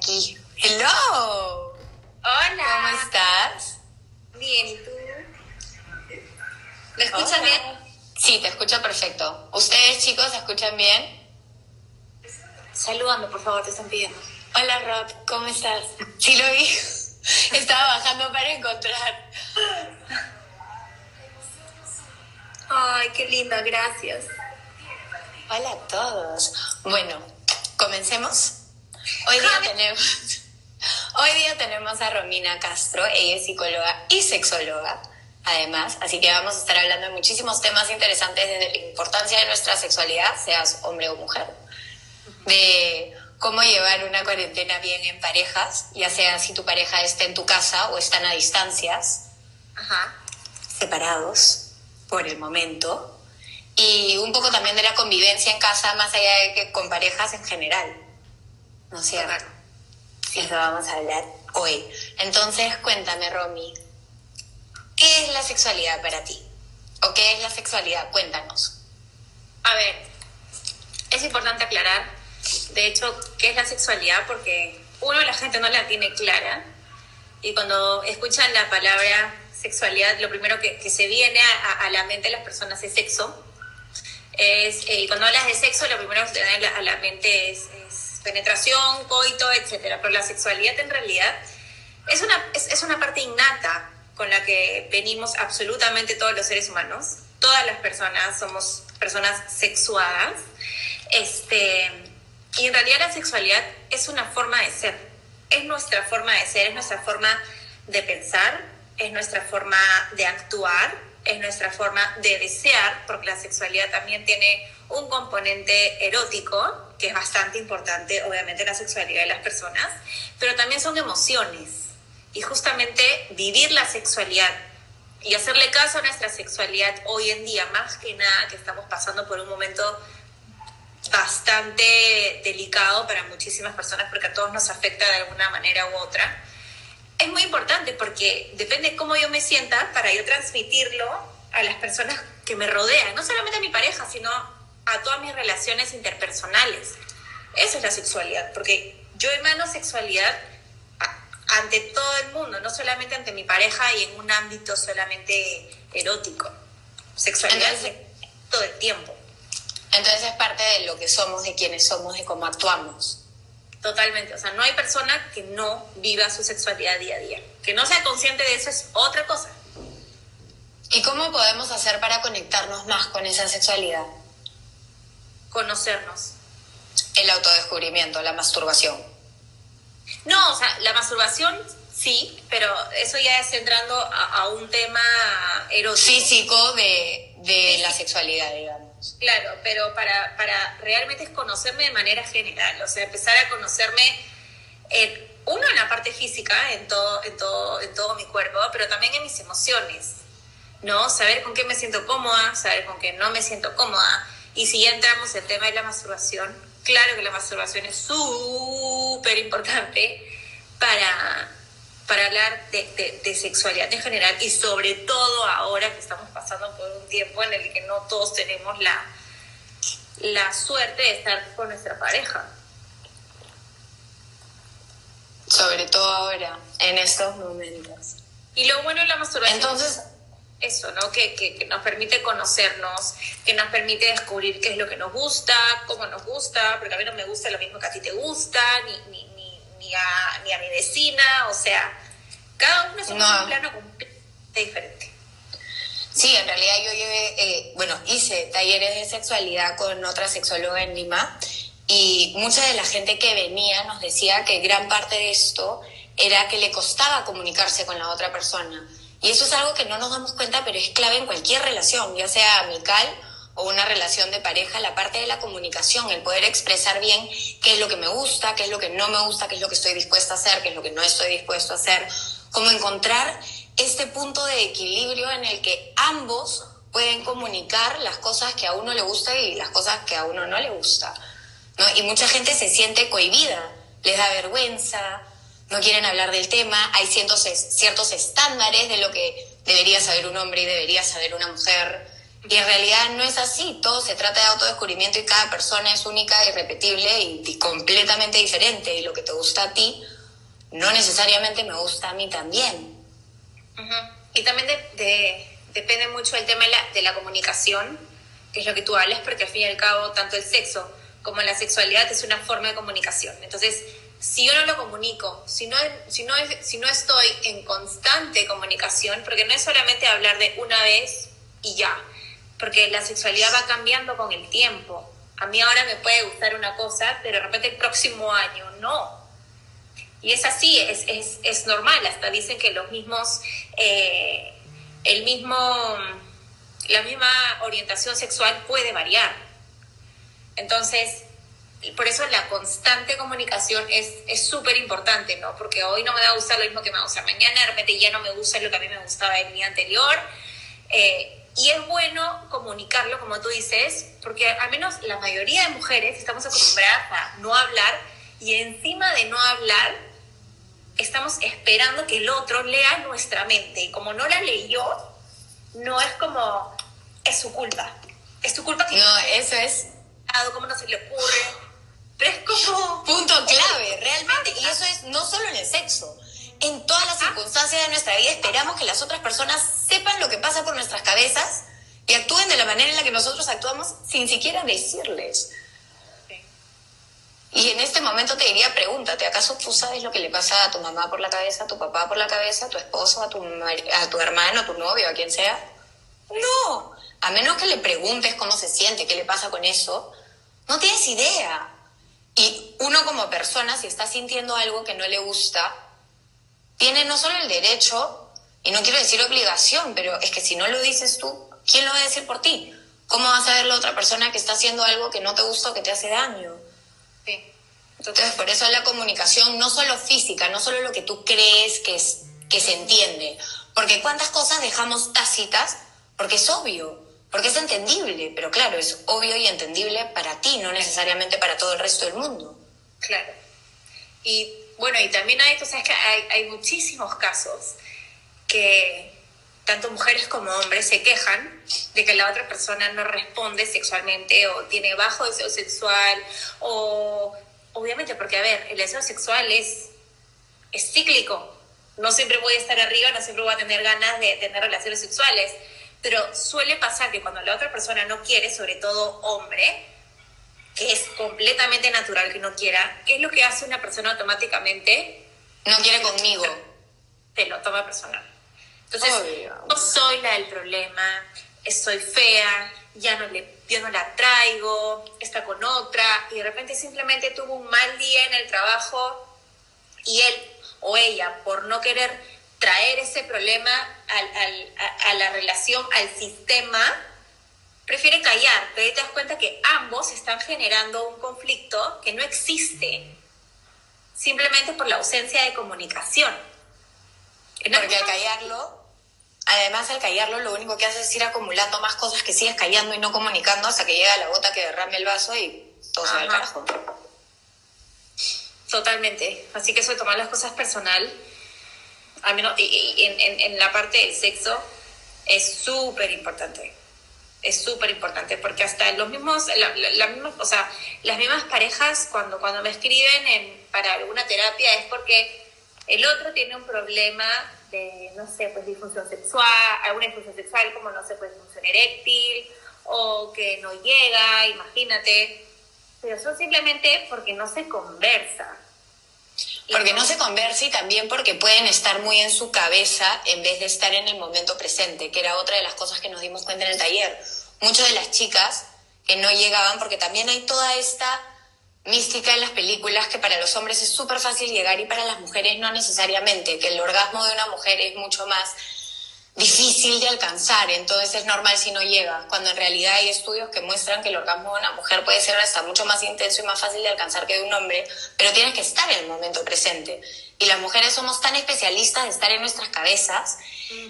aquí. Hello. Hola. ¿Cómo estás? Bien, ¿y tú? ¿Me escuchas Hola. bien? Sí, te escucho perfecto. ¿Ustedes, chicos, se escuchan bien? Salúdame, por favor, te están pidiendo. Hola, Rod. ¿Cómo estás? Sí, lo vi. Estaba bajando para encontrar. Ay, qué linda, gracias. Hola a todos. Bueno, comencemos. Hoy día tenemos, hoy día tenemos a Romina Castro. Ella es psicóloga y sexóloga, además. Así que vamos a estar hablando de muchísimos temas interesantes desde la importancia de nuestra sexualidad, seas hombre o mujer, de cómo llevar una cuarentena bien en parejas, ya sea si tu pareja está en tu casa o están a distancias Ajá. separados por el momento y un poco también de la convivencia en casa más allá de que con parejas en general. ¿No es cierto? Eso vamos a hablar hoy. Entonces, cuéntame, Romy, ¿qué es la sexualidad para ti? ¿O qué es la sexualidad? Cuéntanos. A ver, es importante aclarar, de hecho, qué es la sexualidad, porque uno, la gente no la tiene clara, y cuando escuchan la palabra sexualidad, lo primero que, se viene a, la mente de las personas es sexo. Es, eh, y cuando hablas de sexo, lo primero que te viene a la, mente es penetración, coito, etcétera. Pero la sexualidad en realidad es una, es, una parte innata con la que venimos absolutamente todos los seres humanos. Todas las personas somos personas sexuadas. Este, y en realidad la sexualidad es una forma de ser. Es nuestra forma de ser, es nuestra forma de pensar, es nuestra forma de actuar, es nuestra forma de desear, porque la sexualidad también tiene un componente erótico, que es bastante importante, obviamente, en la sexualidad de las personas, pero también son emociones. Y justamente vivir la sexualidad y hacerle caso a nuestra sexualidad hoy en día, más que nada que estamos pasando por un momento bastante delicado para muchísimas personas porque a todos nos afecta de alguna manera u otra. Es muy importante porque depende cómo yo me sienta para yo transmitirlo a las personas que me rodean, no solamente a mi pareja, sino a todas mis relaciones interpersonales. Esa es la sexualidad, porque yo emano sexualidad ante todo el mundo, no solamente ante mi pareja y en un ámbito solamente erótico. Sexualidad Entonces- todo el tiempo. Entonces es parte de lo que somos, de quienes somos, de cómo actuamos. Totalmente, o sea, no hay persona que no viva su sexualidad día a día. Que no sea consciente de eso es otra cosa. ¿Y cómo podemos hacer para conectarnos más con esa sexualidad? Conocernos. El autodescubrimiento, la masturbación. No, o sea, la masturbación sí, pero eso ya es entrando a, a un tema erótico. Físico de, de Sí, la sexualidad, digamos. Claro, pero para, para realmente es conocerme de manera general, o sea, empezar a conocerme, en, uno en la parte física, en todo, en, todo, en todo mi cuerpo, pero también en mis emociones, ¿no? Saber con qué me siento cómoda, saber con qué no me siento cómoda. Y si ya entramos en el tema de la masturbación, claro que la masturbación es súper importante para, para hablar de, de- de sexualidad en general y sobre todo ahora que estamos pasando por un tiempo en el que no todos tenemos la, la suerte de estar con nuestra pareja. Sobre todo ahora, en estos momentos. Y lo bueno de la masturbación Entonces, es eso, ¿no? Que, que, que nos permite conocernos, que nos permite descubrir qué es lo que nos gusta, cómo nos gusta, porque a mí no me gusta lo mismo que a ti te gusta, ni, ni, ni, a, ni a mi vecina, o sea, cada uno es un No. plano completamente diferente. sí, en realidad yo llevé, eh, bueno, hice talleres de sexualidad con otra sexóloga en Lima y mucha de la gente que venía nos decía que gran parte de esto era que le costaba comunicarse con la otra persona. Y eso es algo que no nos damos cuenta, pero es clave en cualquier relación, ya sea amical o una relación de pareja, la parte de la comunicación, el poder expresar bien qué es lo que me gusta, qué es lo que no me gusta, qué es lo que estoy dispuesta a hacer, qué es lo que no estoy dispuesto a hacer, como encontrar este punto de equilibrio en el que ambos pueden comunicar las cosas que a uno le gusta y las cosas que a uno no le gusta. ¿no? Y mucha gente se siente cohibida, les da vergüenza, no quieren hablar del tema, hay ciertos, ciertos estándares de lo que debería saber un hombre y debería saber una mujer, Y en realidad no es así, todo se trata de autodescubrimiento y cada persona es única, irrepetible y, completamente diferente. Y lo que te gusta a ti no necesariamente me gusta a mí también. Y también depende mucho el tema de la, de la comunicación, que es lo que tú hablas, porque al fin y al cabo tanto el sexo como la sexualidad es una forma de comunicación. Entonces, si yo no lo comunico, si no, si no, si no estoy en constante comunicación, porque no es solamente hablar de una vez y ya, porque la sexualidad va cambiando con el tiempo. A mí ahora me puede gustar una cosa, pero de repente el próximo año no. Y es así, es, es, es normal, hasta dicen que los mismos, eh, el mismo, la misma orientación sexual puede variar. Entonces, por eso la constante comunicación es súper importante, ¿no? Porque hoy no me va a gustar lo mismo que me gusta mañana, de repente ya no me gusta lo que a mí me gustaba el día anterior. Eh, y es bueno comunicarlo, como tú dices, porque al menos la mayoría de mujeres estamos acostumbradas a no hablar y encima de no hablar, estamos esperando que el otro lea nuestra mente. Y como no la leyó, no es como, es su culpa. Es tu culpa que... No, eso es... ¿Cómo no se le ocurre? Pero es como... Punto clave, realmente. Y eso es no solo en el sexo. En todas las circunstancias de nuestra vida esperamos que las otras personas sepan lo que pasa por nuestras cabezas y actúen de la manera en la que nosotros actuamos sin siquiera decirles. Y en este momento te diría, pregúntate, ¿acaso tú sabes lo que le pasa a tu mamá por la cabeza, a tu papá por la cabeza, a tu esposo, a tu, a tu hermano, a tu novio, a quien sea? No, a menos que le preguntes cómo se siente, qué le pasa con eso, no tienes idea. Y uno como persona, si está sintiendo algo que no le gusta, tiene no solo el derecho, y no quiero decir obligación, pero es que si no lo dices tú, ¿quién lo va a decir por ti? ¿Cómo vas a ver la otra persona que está haciendo algo que no te gusta o que te hace daño? Sí. Entonces, por eso la comunicación, no solo física, no solo lo que tú crees que, es, que se entiende, porque cuántas cosas dejamos tácitas, porque es obvio. Porque es entendible, pero claro, es obvio y entendible para ti, no necesariamente para todo el resto del mundo. Claro. Y bueno, y también hay, tú sabes que hay, hay muchísimos casos que tanto mujeres como hombres se quejan de que la otra persona no responde sexualmente o tiene bajo deseo sexual o obviamente porque a ver, el deseo sexual es, es cíclico. No siempre voy a estar arriba, no siempre voy a tener ganas de tener relaciones sexuales pero suele pasar que cuando la otra persona no quiere, sobre todo hombre, que es completamente natural que no quiera, ¿qué es lo que hace una persona automáticamente? No quiere conmigo. Te lo toma personal. Entonces, no soy la del problema, soy fea, ya no, le, ya no la traigo, está con otra, y de repente simplemente tuvo un mal día en el trabajo y él o ella, por no querer traer ese problema a, la relación, al sistema, prefiere callar, pero ahí te das cuenta que ambos están generando un conflicto que no existe, simplemente por la ausencia de comunicación. Porque al callarlo, además al callarlo lo único que hace es ir acumulando más cosas que sigues callando y no comunicando hasta que llega la gota que derrame el vaso y todo se va al carajo. Totalmente. Así que eso de tomar las cosas personal a menos, y, en, en, la parte del sexo es súper importante. Es súper importante porque hasta los mismos, la, o sea, las mismas parejas cuando, cuando me escriben en, para alguna terapia es porque el otro tiene un problema de, no sé, pues disfunción sexual, alguna disfunción sexual como, no sé, pues disfunción eréctil o que no llega, imagínate. Pero son simplemente porque no se conversa. Porque no se conversa y también porque pueden estar muy en su cabeza en vez de estar en el momento presente, que era otra de las cosas que nos dimos cuenta en el taller. Muchas de las chicas que no llegaban, porque también hay toda esta mística en las películas que para los hombres es súper fácil llegar y para las mujeres no necesariamente, que el orgasmo de una mujer es mucho más difícil de alcanzar, entonces es normal si no llega, cuando en realidad hay estudios que muestran que el orgasmo de una mujer puede ser hasta mucho más intenso y más fácil de alcanzar que de un hombre, pero tienes que estar en el momento presente. Y las mujeres somos tan especialistas de estar en nuestras cabezas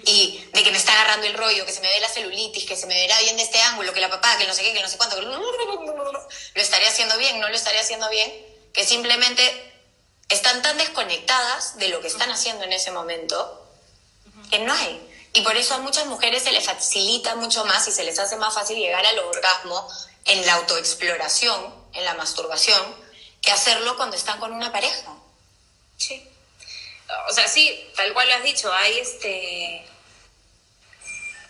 y de que me está agarrando el rollo, que se me ve la celulitis, que se me verá bien de este ángulo, que la papá, que no sé qué, que no sé cuánto, que lo estaría haciendo bien, no lo estaría haciendo bien, que simplemente están tan desconectadas de lo que están haciendo en ese momento que no hay Y por eso a muchas mujeres se les facilita mucho más y se les hace más fácil llegar al orgasmo en la autoexploración, en la masturbación, que hacerlo cuando están con una pareja. Sí. O sea, sí, tal cual lo has dicho, hay este.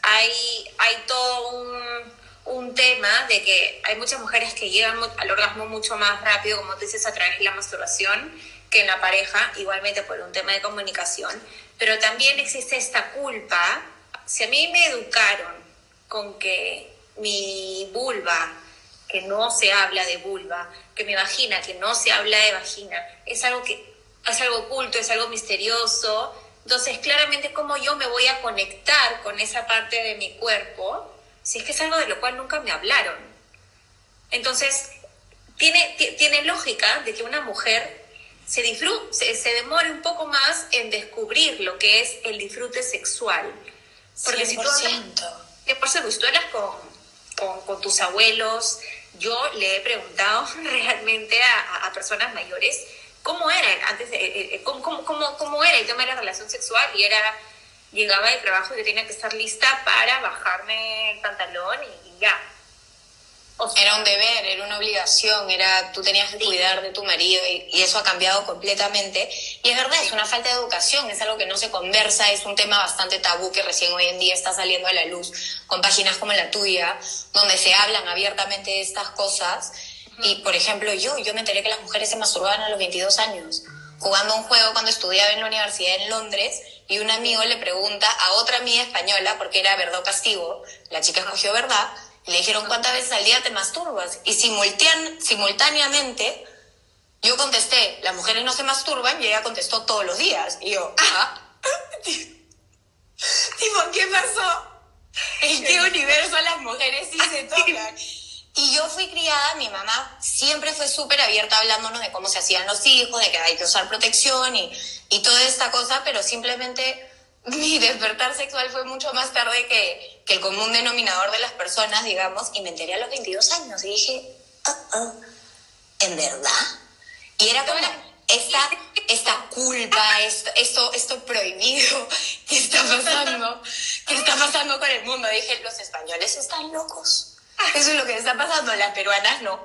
Hay, hay todo un, un tema de que hay muchas mujeres que llegan al orgasmo mucho más rápido, como tú dices, a través de la masturbación, que en la pareja, igualmente por un tema de comunicación. Pero también existe esta culpa. Si a mí me educaron con que mi vulva que no se habla de vulva, que mi vagina, que no se habla de vagina, es algo que es algo oculto, es algo misterioso. Entonces, claramente, ¿cómo yo me voy a conectar con esa parte de mi cuerpo si es que es algo de lo cual nunca me hablaron? Entonces, tiene, tiene lógica de que una mujer se, disfrute, se, demore un poco más en descubrir lo que es el disfrute sexual. Porque si tú por tú hablas con, con, con tus abuelos, yo le he preguntado realmente a, personas mayores cómo era antes, eh, eh, cómo, cómo, cómo, era el tema de la relación sexual y era, llegaba del trabajo y yo tenía que estar lista para bajarme el pantalón y ya, era un deber, era una obligación, era tú tenías que cuidar de tu marido y, eso ha cambiado completamente. Y es verdad, es una falta de educación, es algo que no se conversa, es un tema bastante tabú que recién hoy en día está saliendo a la luz con páginas como la tuya, donde se hablan abiertamente de estas cosas. Y, por ejemplo, yo, yo me enteré que las mujeres se masturbaban a los 22 años, jugando un juego cuando estudiaba en la universidad en Londres, y un amigo le pregunta a otra amiga española, porque era verdad castigo, la chica escogió verdad, le dijeron, ¿cuántas veces al día te masturbas? Y simultán, simultáneamente yo contesté, las mujeres no se masturban, y ella contestó todos los días. Y yo, ah, tipo, ¿qué pasó? ¿En qué universo las mujeres sí se tocan? Y yo fui criada, mi mamá siempre fue súper abierta hablándonos de cómo se hacían los hijos, de que hay que usar protección y, y toda esta cosa, pero simplemente mi despertar sexual fue mucho más tarde que, que, el común denominador de las personas, digamos, y me enteré a los 22 años y dije, oh, oh, ¿en verdad? Y era como esta, esta culpa, esto, esto, esto prohibido que está pasando, que está pasando con el mundo. Dije, los españoles están locos. Eso es lo que está pasando, las peruanas no.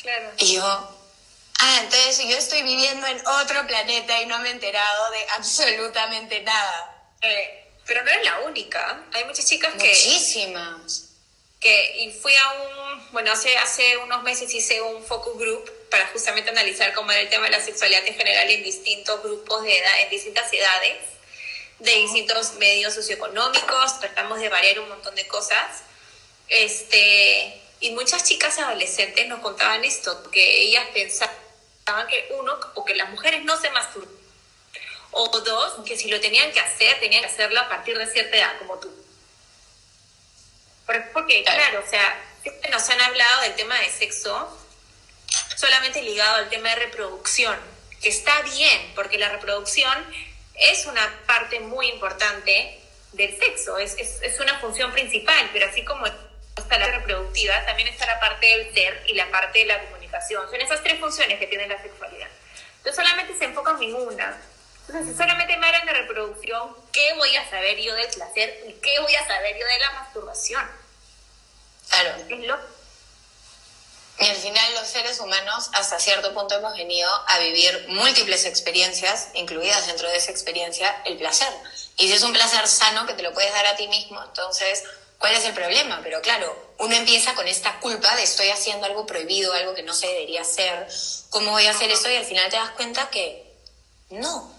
Claro. Y yo, ah, entonces yo estoy viviendo en otro planeta y no me he enterado de absolutamente nada. Eh, pero no es la única. Hay muchas chicas que... Muchísimas. Que, y fui a un, bueno, hace, hace unos meses hice un focus group para justamente analizar cómo era el tema de la sexualidad en general en distintos grupos de edad, en distintas edades, de distintos medios socioeconómicos, tratamos de variar un montón de cosas. Este, y muchas chicas adolescentes nos contaban esto, que ellas pensaban que uno, o que las mujeres no se masturban o dos, que si lo tenían que hacer, tenían que hacerlo a partir de cierta edad, como tú. Porque, claro, o sea, nos han hablado del tema de sexo solamente ligado al tema de reproducción, que está bien, porque la reproducción es una parte muy importante del sexo, es, es, es una función principal, pero así como está la reproductiva, también está la parte del ser y la parte de la comunicación. Son esas tres funciones que tiene la sexualidad. Entonces solamente se enfocan en una entonces, solamente me hablan de reproducción, ¿qué voy a saber yo del placer y qué voy a saber yo de la masturbación? Claro. Es lo... Y al final los seres humanos hasta cierto punto hemos venido a vivir múltiples experiencias, incluidas dentro de esa experiencia el placer. Y si es un placer sano que te lo puedes dar a ti mismo, entonces, ¿cuál es el problema? Pero claro, uno empieza con esta culpa de estoy haciendo algo prohibido, algo que no se debería hacer, ¿cómo voy a hacer eso? Y al final te das cuenta que no,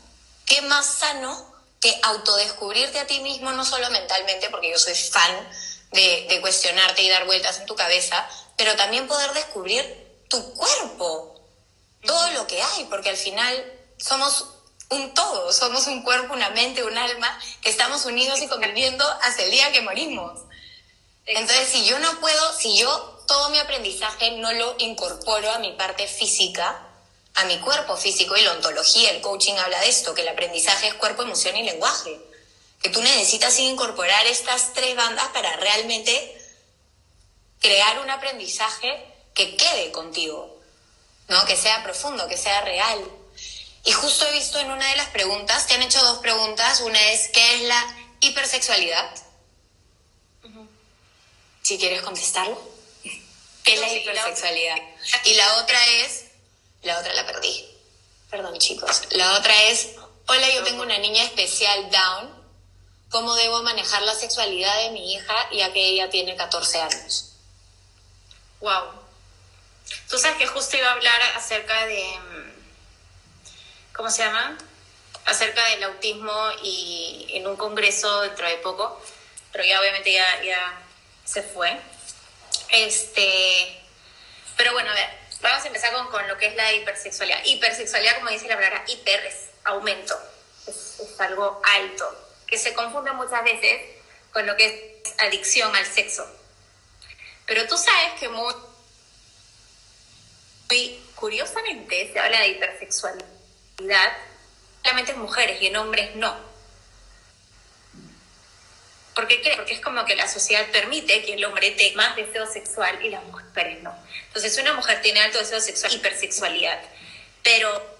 ¿qué más sano que autodescubrirte a ti mismo, no solo mentalmente, porque yo soy fan de, cuestionarte y dar vueltas en tu cabeza, pero también poder descubrir tu cuerpo, todo lo que hay, porque al final somos un todo, somos un cuerpo, una mente, un alma, que estamos unidos y conviviendo hasta el día que morimos. Entonces, si yo no puedo, si yo todo mi aprendizaje no lo incorporo a mi parte física, a mi cuerpo físico y la ontología, el coaching habla de esto, que el aprendizaje es cuerpo, emoción y lenguaje. Que tú necesitas incorporar estas tres bandas para realmente crear un aprendizaje que quede contigo, ¿no? Que sea profundo, que sea real. Y justo he visto en una de las preguntas, te han hecho dos preguntas. Una es, ¿qué es la hipersexualidad. Si quieres contestarlo. ¿Qué es la hipersexualidad? Y la otra es, la otra la perdí. Perdón chicos. La otra es, hola, yo tengo una niña especial down. ¿Cómo debo manejar la sexualidad de mi hija ya que ella tiene 14 años? Wow. Tú sabes que justo iba a hablar acerca de, ¿cómo se llama? Acerca del autismo y en un congreso dentro de poco, pero ya obviamente ya se fue. Este, pero bueno, a ver, vamos a empezar con, con lo que es la hipersexualidad. Hipersexualidad, como dice la palabra, hiper es aumento, es, algo alto, que se confunde muchas veces con lo que es adicción al sexo. Pero tú sabes que muy, muy curiosamente se habla de hipersexualidad solamente en mujeres y en hombres no. ¿Por qué crees? Porque es como que la sociedad permite que el hombre tenga más deseo sexual y las mujeres no. Entonces, una mujer tiene alto deseo sexual, hipersexualidad, pero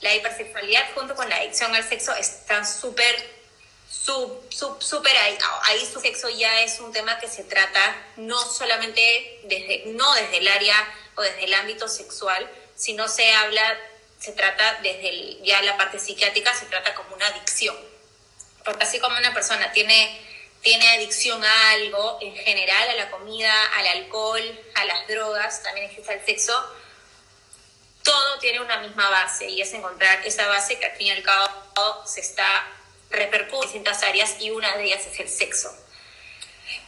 la hipersexualidad junto con la adicción al sexo están súper súper ahí, ahí su sexo ya es un tema que se trata no solamente desde, no desde el área o desde el ámbito sexual, sino se habla, se trata desde ya la parte psiquiátrica, se trata como una adicción. Porque así como una persona tiene, tiene adicción a algo, en general a la comida, al alcohol, a las drogas, también existe el sexo, todo tiene una misma base y es encontrar esa base que al fin y al cabo se está repercute en distintas áreas y una de ellas es el sexo.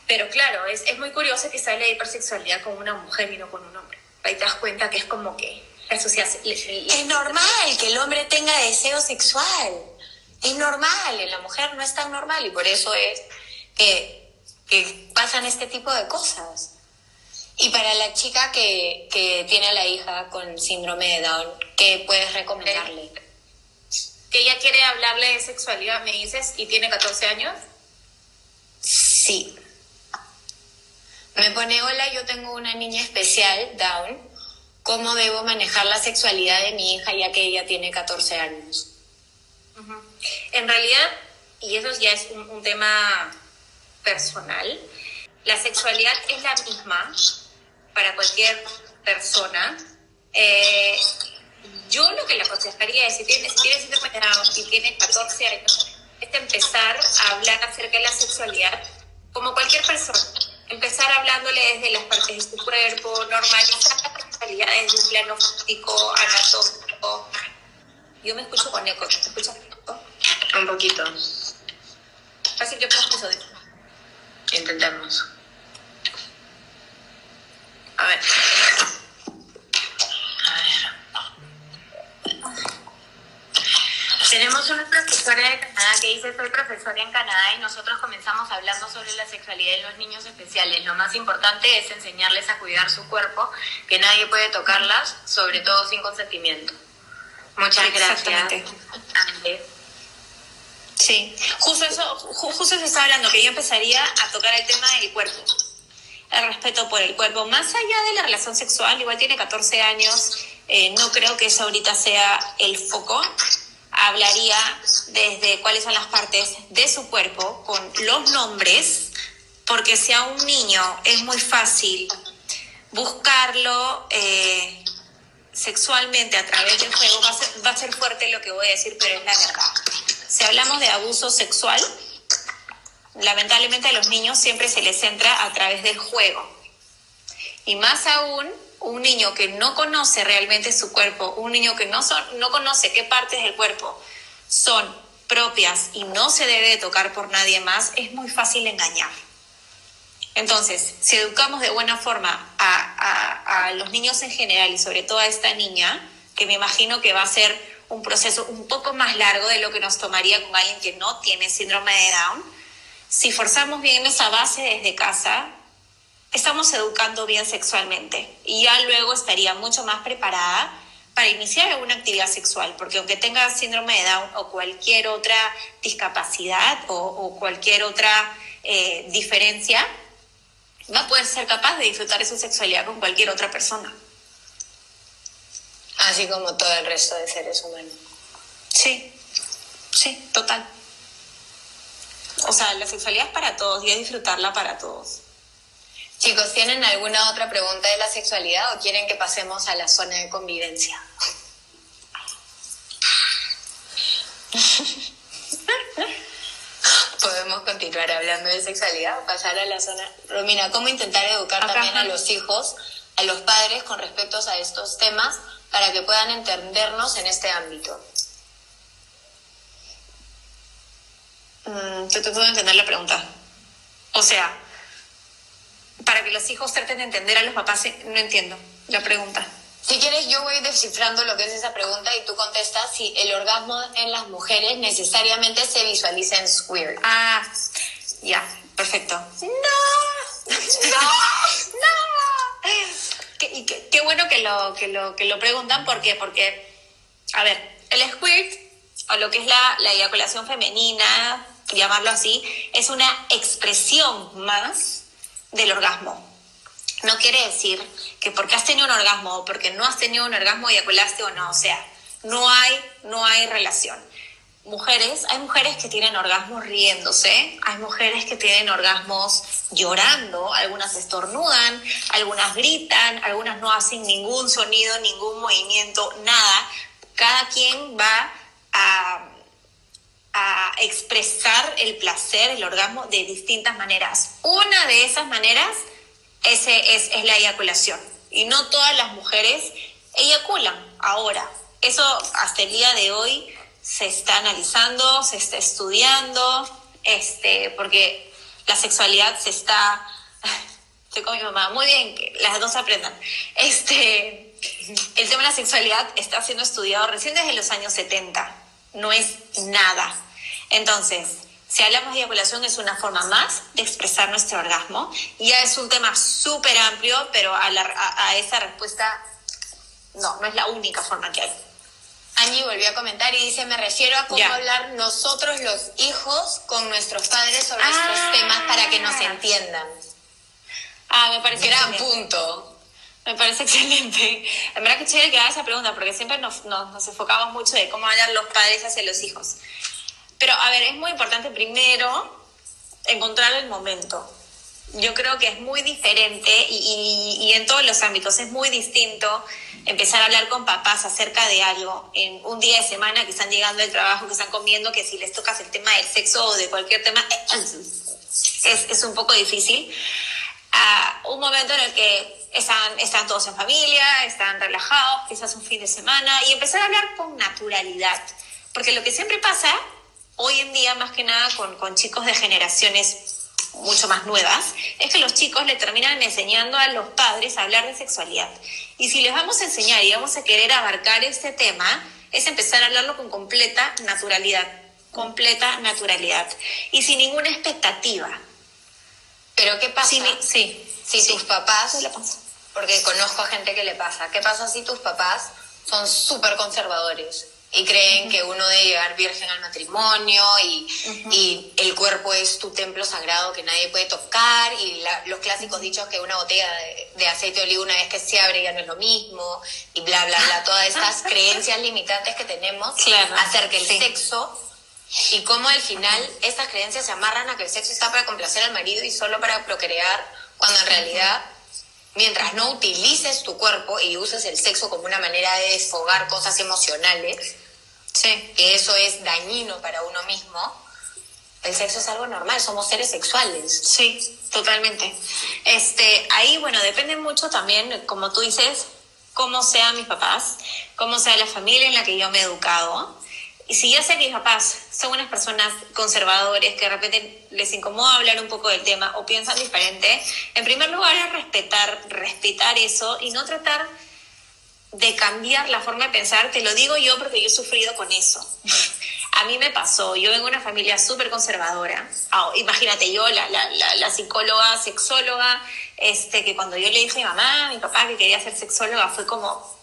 Pero claro, es, es muy curioso que sale de hipersexualidad con una mujer y no con un hombre. Ahí te das cuenta que es como que la sociedad... Es normal que el hombre tenga deseo sexual. Es normal, en la mujer no es tan normal y por eso es que, que pasan este tipo de cosas. Y para la chica que, que tiene a la hija con síndrome de Down, ¿qué puedes recomendarle? que ella quiere hablarle de sexualidad, me dices, y tiene 14 años. Sí. Me pone, hola, yo tengo una niña especial, Down. ¿Cómo debo manejar la sexualidad de mi hija ya que ella tiene 14 años? En realidad, y eso ya es un, tema personal, la sexualidad es la misma para cualquier persona. Eh, yo lo que le aconsejaría es, si tiene, si tiene síndrome de Down y tiene 14 años, es empezar a hablar acerca de la sexualidad como cualquier persona. Empezar hablándole desde las partes de su cuerpo, normalizar la sexualidad desde un plano físico, anatómico. Yo me escucho con eco, ¿te escuchas Un poquito. Fácil que pongas eso. Intentemos. A ver. Tenemos una profesora de Canadá que dice, soy profesora en Canadá y nosotros comenzamos hablando sobre la sexualidad en los niños especiales. Lo más importante es enseñarles a cuidar su cuerpo, que nadie puede tocarlas, sobre todo sin consentimiento. Muchas gracias. Sí, justo eso, justo se está hablando, que yo empezaría a tocar el tema del cuerpo, el respeto por el cuerpo, más allá de la relación sexual, igual tiene 14 años, eh, no creo que eso ahorita sea el foco, hablaría desde cuáles son las partes de su cuerpo con los nombres, porque si a un niño es muy fácil buscarlo eh, sexualmente a través del juego, va a, ser, va a ser fuerte lo que voy a decir, pero es la verdad. Si hablamos de abuso sexual, lamentablemente a los niños siempre se les entra a través del juego. Y más aún un niño que no conoce realmente su cuerpo, un niño que no, son, no conoce qué partes del cuerpo son propias y no se debe tocar por nadie más, es muy fácil engañar. Entonces, si educamos de buena forma a, a, los niños en general y sobre todo a esta niña, que me imagino que va a ser un proceso un poco más largo de lo que nos tomaría con alguien que no tiene síndrome de Down, si forzamos bien esa base desde casa, estamos educando bien sexualmente y ya luego estaría mucho más preparada para iniciar alguna actividad sexual, porque aunque tenga síndrome de Down o cualquier otra discapacidad o, cualquier otra eh, diferencia, va a poder ser capaz de disfrutar de su sexualidad con cualquier otra persona. Así como todo el resto de seres humanos. Sí, sí, total. O sea, la sexualidad es para todos y es disfrutarla para todos. Chicos, ¿tienen alguna otra pregunta de la sexualidad o quieren que pasemos a la zona de convivencia? Podemos continuar hablando de sexualidad o pasar a la zona. Romina, ¿cómo intentar educar también a los hijos, a los padres con respecto a estos temas para que puedan entendernos en este ámbito? Mm, yo te puedo entender la pregunta. O sea, para que los hijos traten de entender a los papás, no entiendo la pregunta. Si quieres, yo voy descifrando lo que es esa pregunta y tú contestas si el orgasmo en las mujeres necesariamente se visualiza en squirt. Ah, ya, perfecto. ¡No! ¡No! ¡No! Qué, qué, bueno que lo, que, lo, que lo preguntan, ¿por qué? Porque, a ver, el squirt, o lo que es la, la eyaculación femenina, llamarlo así, es una expresión más del orgasmo no quiere decir que porque has tenido un orgasmo o porque no has tenido un orgasmo eyaculaste o no. O sea, no hay, no hay relación. Mujeres, hay mujeres que tienen orgasmos riéndose, hay mujeres que tienen orgasmos llorando, algunas estornudan, algunas gritan, algunas no hacen ningún sonido, ningún movimiento, nada. Cada quien va a, a expresar el placer, el orgasmo de distintas maneras. Una de esas maneras ese es, es la eyaculación. Y no todas las mujeres eyaculan ahora. Eso hasta el día de hoy se está analizando, se está estudiando, este, porque la sexualidad se está, estoy con mi mamá, muy bien, que las dos aprendan. Este, el tema de la sexualidad está siendo estudiado recién desde los años 70, no es nada. Entonces, si hablamos de eyaculación es una forma más de expresar nuestro orgasmo. Ya es un tema súper amplio, pero a, a, esa respuesta no, no es la única forma que hay. Angie volvió a comentar y dice, me refiero a cómo hablar nosotros los hijos con nuestros padres sobre estos ah. temas para que nos entiendan. Ah, me parece Gran punto. Me parece excelente. En verdad que chévere que haga esa pregunta, porque siempre nos, nos, nos enfocamos mucho de cómo hablan los padres hacia los hijos. Pero, a ver, es muy importante primero encontrar el momento. Yo creo que es muy diferente y, y, en todos los ámbitos es muy distinto empezar a hablar con papás acerca de algo en un día de semana que están llegando del trabajo, que están comiendo, que si les tocas el tema del sexo o de cualquier tema, es, es un poco difícil. A un momento en el que están, están todos en familia, están relajados, quizás un fin de semana, y empezar a hablar con naturalidad. Porque lo que siempre pasa hoy en día, más que nada con, con chicos de generaciones mucho más nuevas, es que los chicos le terminan enseñando a los padres a hablar de sexualidad. Y si les vamos a enseñar y vamos a querer abarcar este tema, es empezar a hablarlo con completa naturalidad, completa naturalidad y sin ninguna expectativa. Pero ¿qué pasa sí, si tus papás, porque conozco a gente que le pasa, ¿qué pasa si tus papás son súper conservadores? Y creen que uno debe llegar virgen al matrimonio y, y, el cuerpo es tu templo sagrado que nadie puede tocar y los clásicos dichos que una botella de, aceite de oliva una vez que se abre ya no es lo mismo y bla, bla, bla, todas estas creencias limitantes que tenemos acerca del sexo y cómo al final estas creencias se amarran a que el sexo está para complacer al marido y solo para procrear cuando en realidad mientras no utilices tu cuerpo y uses el sexo como una manera de desfogar cosas emocionales, Sí. Que eso es dañino para uno mismo. El sexo es algo normal, somos seres sexuales. Sí, totalmente. Este, ahí, bueno, depende mucho también, como tú dices, cómo sean mis papás, cómo sea la familia en la que yo me he educado. Y si yo sé que mis papás son unas personas conservadores que de repente les incomoda hablar un poco del tema o piensan diferente, en primer lugar es respetar, respetar eso y no tratar de cambiar la forma de pensar, te lo digo yo porque yo he sufrido con eso. A mí me pasó, yo vengo de una familia súper conservadora. Ah, imagínate, yo, la, la, la, psicóloga, sexóloga, este, que cuando yo le dije a mi mamá, a mi papá que quería ser sexóloga, fue como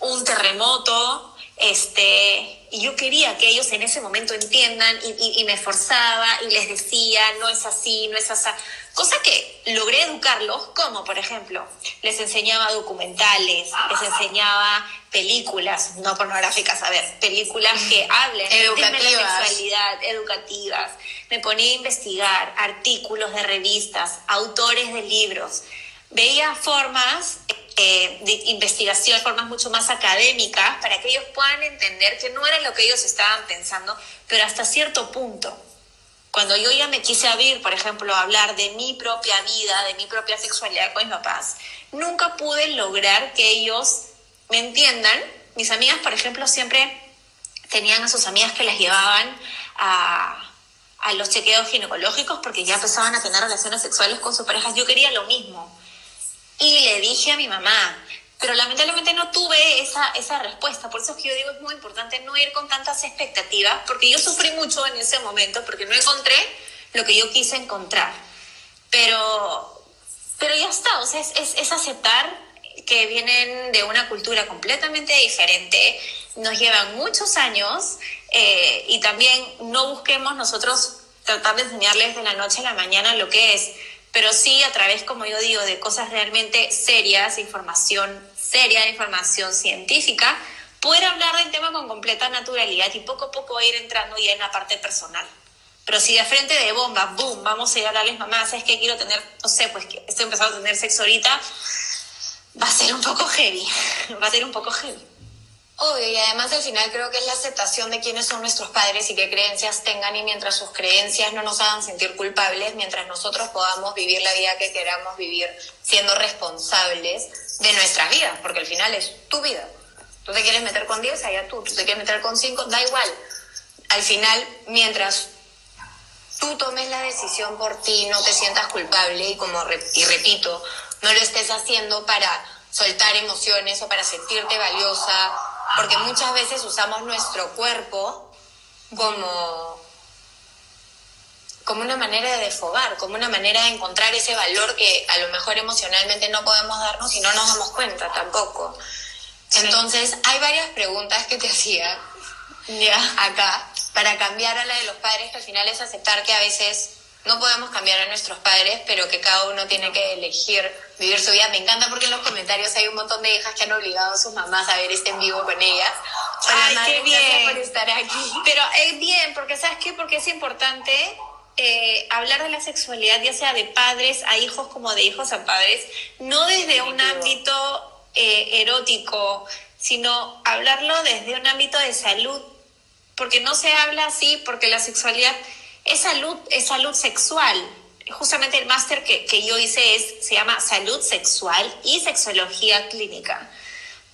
un terremoto. Este, y yo quería que ellos en ese momento entiendan y, y, me esforzaba y les decía, no es así, no es así. Cosa que logré educarlos, como por ejemplo, les enseñaba documentales, les enseñaba películas, no pornográficas, a ver, películas que hablen educativas. de la sexualidad, educativas. Me ponía a investigar artículos de revistas, autores de libros. Veía formas eh, de investigación, formas mucho más académicas, para que ellos puedan entender que no era lo que ellos estaban pensando, pero hasta cierto punto. Cuando yo ya me quise abrir, por ejemplo, a hablar de mi propia vida, de mi propia sexualidad con mis papás, nunca pude lograr que ellos me entiendan. Mis amigas, por ejemplo, siempre tenían a sus amigas que las llevaban a, a los chequeos ginecológicos porque ya empezaban a tener relaciones sexuales con sus parejas. Yo quería lo mismo. Y le dije a mi mamá, pero lamentablemente no tuve esa, esa respuesta. Por eso es que yo digo, es muy importante no ir con tantas expectativas, porque yo sufrí mucho en ese momento, porque no encontré lo que yo quise encontrar. Pero, pero ya está, o sea, es, es, es aceptar que vienen de una cultura completamente diferente, nos llevan muchos años eh, y también no busquemos nosotros tratar de enseñarles de la noche a la mañana lo que es pero sí a través, como yo digo, de cosas realmente serias, información seria, información científica, poder hablar del tema con completa naturalidad y poco a poco ir entrando ya en la parte personal. Pero si de frente de bomba, boom, vamos a ir a hablarles, mamá, ¿sabes qué? Quiero tener, no sé, pues que estoy empezando a tener sexo ahorita, va a ser un poco heavy, va a ser un poco heavy. Obvio, y además al final creo que es la aceptación de quiénes son nuestros padres y qué creencias tengan y mientras sus creencias no nos hagan sentir culpables, mientras nosotros podamos vivir la vida que queramos vivir siendo responsables de nuestras vidas, porque al final es tu vida. Tú te quieres meter con 10, allá tú, tú te quieres meter con 5, da igual. Al final, mientras tú tomes la decisión por ti, no te sientas culpable y como y repito, no lo estés haciendo para soltar emociones o para sentirte valiosa porque muchas veces usamos nuestro cuerpo como, como una manera de desfogar, como una manera de encontrar ese valor que a lo mejor emocionalmente no podemos darnos y no nos damos cuenta tampoco. Entonces, hay varias preguntas que te hacía acá para cambiar a la de los padres, que al final es aceptar que a veces no podemos cambiar a nuestros padres, pero que cada uno tiene que elegir vivir su vida. Me encanta porque en los comentarios hay un montón de hijas que han obligado a sus mamás a ver este en vivo con ellas. Ay, qué bien. por estar aquí. Pero es bien, porque ¿sabes qué? Porque es importante eh, hablar de la sexualidad, ya sea de padres a hijos como de hijos a padres, no desde un ámbito eh, erótico, sino hablarlo desde un ámbito de salud, porque no se habla así, porque la sexualidad es salud, es salud sexual. Justamente el máster que, que, yo hice es, se llama Salud Sexual y Sexología Clínica,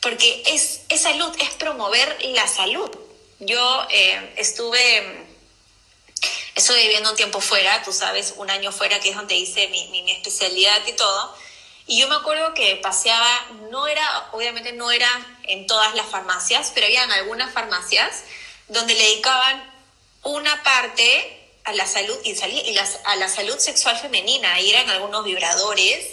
porque es, es salud, es promover la salud. Yo eh, estuve, estuve viviendo un tiempo fuera, tú sabes, un año fuera, que es donde hice mi, mi, mi especialidad y todo, y yo me acuerdo que paseaba, no era, obviamente no era en todas las farmacias, pero había algunas farmacias donde le dedicaban una parte a la salud y, y a la salud sexual femenina. Ahí eran algunos vibradores.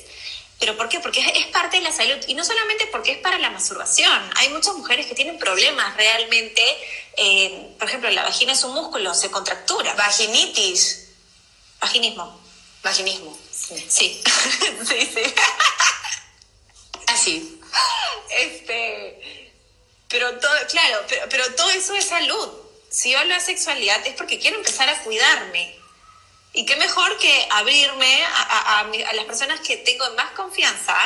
¿Pero por qué? Porque es, parte de la salud. Y no solamente porque es para la masturbación. Hay muchas mujeres que tienen problemas realmente. Eh, por ejemplo, la vagina es un músculo, se contractura. Vaginitis. Vaginismo. Vaginismo. Sí. Sí, sí. Así. Este. Pero todo, claro, pero, pero todo eso es salud si yo hablo de sexualidad es porque quiero empezar a cuidarme. Y qué mejor que abrirme a, las personas que tengo más confianza,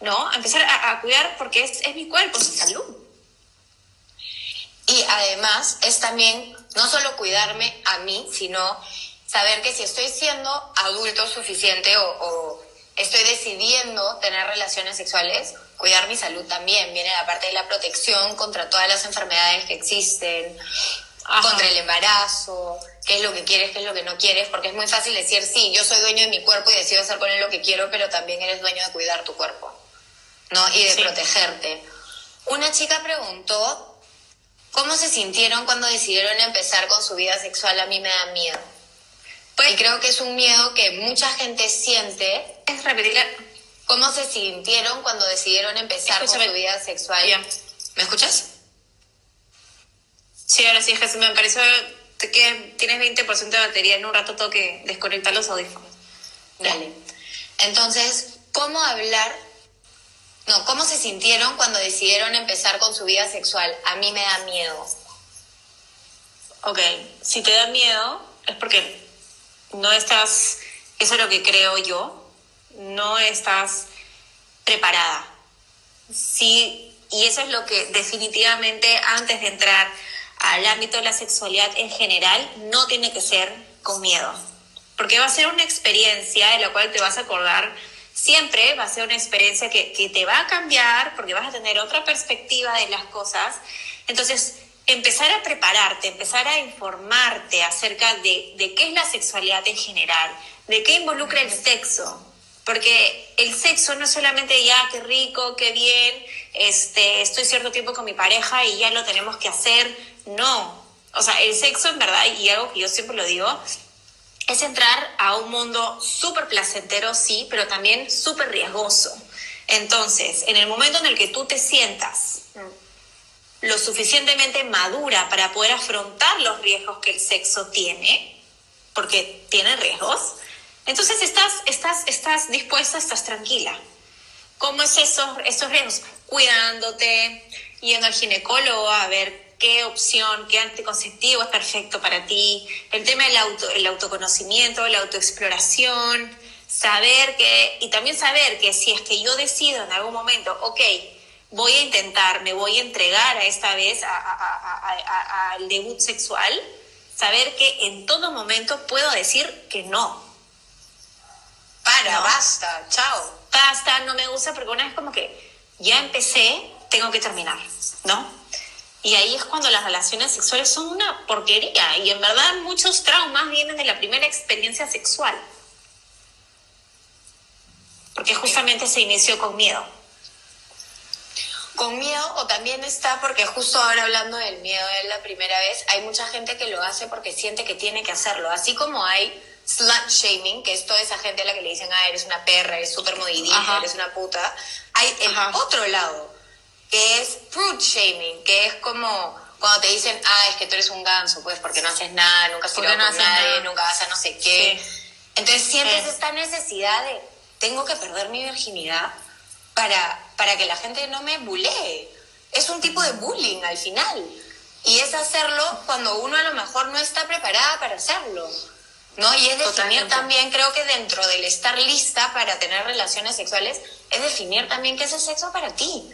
¿no? Empezar a, cuidar porque es, es, mi cuerpo, es mi salud. Y además es también no solo cuidarme a mí, sino saber que si estoy siendo adulto suficiente o, o estoy decidiendo tener relaciones sexuales, cuidar mi salud también. Viene la parte de la protección contra todas las enfermedades que existen, contra el embarazo, qué es lo que quieres, qué es lo que no quieres, porque es muy fácil decir, sí, yo soy dueño de mi cuerpo y decido hacer con él lo que quiero, pero también eres dueño de cuidar tu cuerpo, ¿no? Y de protegerte. Una chica preguntó, ¿cómo se sintieron cuando decidieron empezar con su vida sexual? A mí me da miedo. Pues, y creo que es un miedo que mucha gente siente. Es repetir ¿Cómo se sintieron cuando decidieron empezar con su vida sexual? ¿Me escuchas? Sí, ahora sí, Jesús, me pareció que tienes 20% de batería, en un rato tengo que desconectar los audífonos. Dale. Entonces, ¿cómo hablar? No, ¿cómo se sintieron cuando decidieron empezar con su vida sexual? A mí me da miedo. Ok, si te da miedo es porque no estás, eso es lo que creo yo, no estás preparada. Sí, y eso es lo que definitivamente antes de entrar al ámbito de la sexualidad en general no tiene que ser con miedo, porque va a ser una experiencia de la cual te vas a acordar siempre, va a ser una experiencia que, que te va a cambiar porque vas a tener otra perspectiva de las cosas. Entonces, empezar a prepararte, empezar a informarte acerca de, de, qué es la sexualidad en general, de qué involucra el sexo. Porque el sexo no es solamente ya qué rico, qué bien, este, estoy cierto tiempo con mi pareja y ya lo tenemos que hacer. No. O sea, el sexo en verdad, y algo que yo siempre lo digo, es entrar a un mundo súper placentero, sí, pero también súper riesgoso. Entonces, en el momento en el que tú te sientas lo suficientemente madura para poder afrontar los riesgos que el sexo tiene, porque tiene riesgos, entonces estás, estás, estás dispuesta, estás tranquila. ¿Cómo es esos, esos riesgos? Cuidándote, yendo al ginecólogo a ver qué opción, qué anticonceptivo es perfecto para ti, el tema del auto, el autoconocimiento, la autoexploración, saber que, y también saber que si es que yo decido en algún momento, ok, voy a intentar, me voy a entregar a esta vez al debut sexual, saber que en todo momento puedo decir que no. Para, basta, chao. Basta, no me gusta porque una vez como que ya empecé, tengo que terminar, ¿no? Y ahí es cuando las relaciones sexuales son una porquería y en verdad muchos traumas vienen de la primera experiencia sexual. Porque justamente se inició con miedo con miedo o también está porque justo ahora hablando del miedo de la primera vez, hay mucha gente que lo hace porque siente que tiene que hacerlo, así como hay slut shaming, que es toda esa gente a la que le dicen, ah, eres una perra, eres súper modidita, eres una puta, hay el otro lado, que es fruit shaming, que es como cuando te dicen, ah, es que tú eres un ganso, pues porque no haces nada, nunca has tirado no con nadie, nunca vas a no sé qué. Entonces sientes esta necesidad de, tengo que perder mi virginidad para, para que la gente no me bulee. Es un tipo de bullying al final. Y es hacerlo cuando uno a lo mejor no está preparada para hacerlo. ¿No? Y es definir también, creo que dentro del estar lista para tener relaciones sexuales, es definir también qué es el sexo para ti.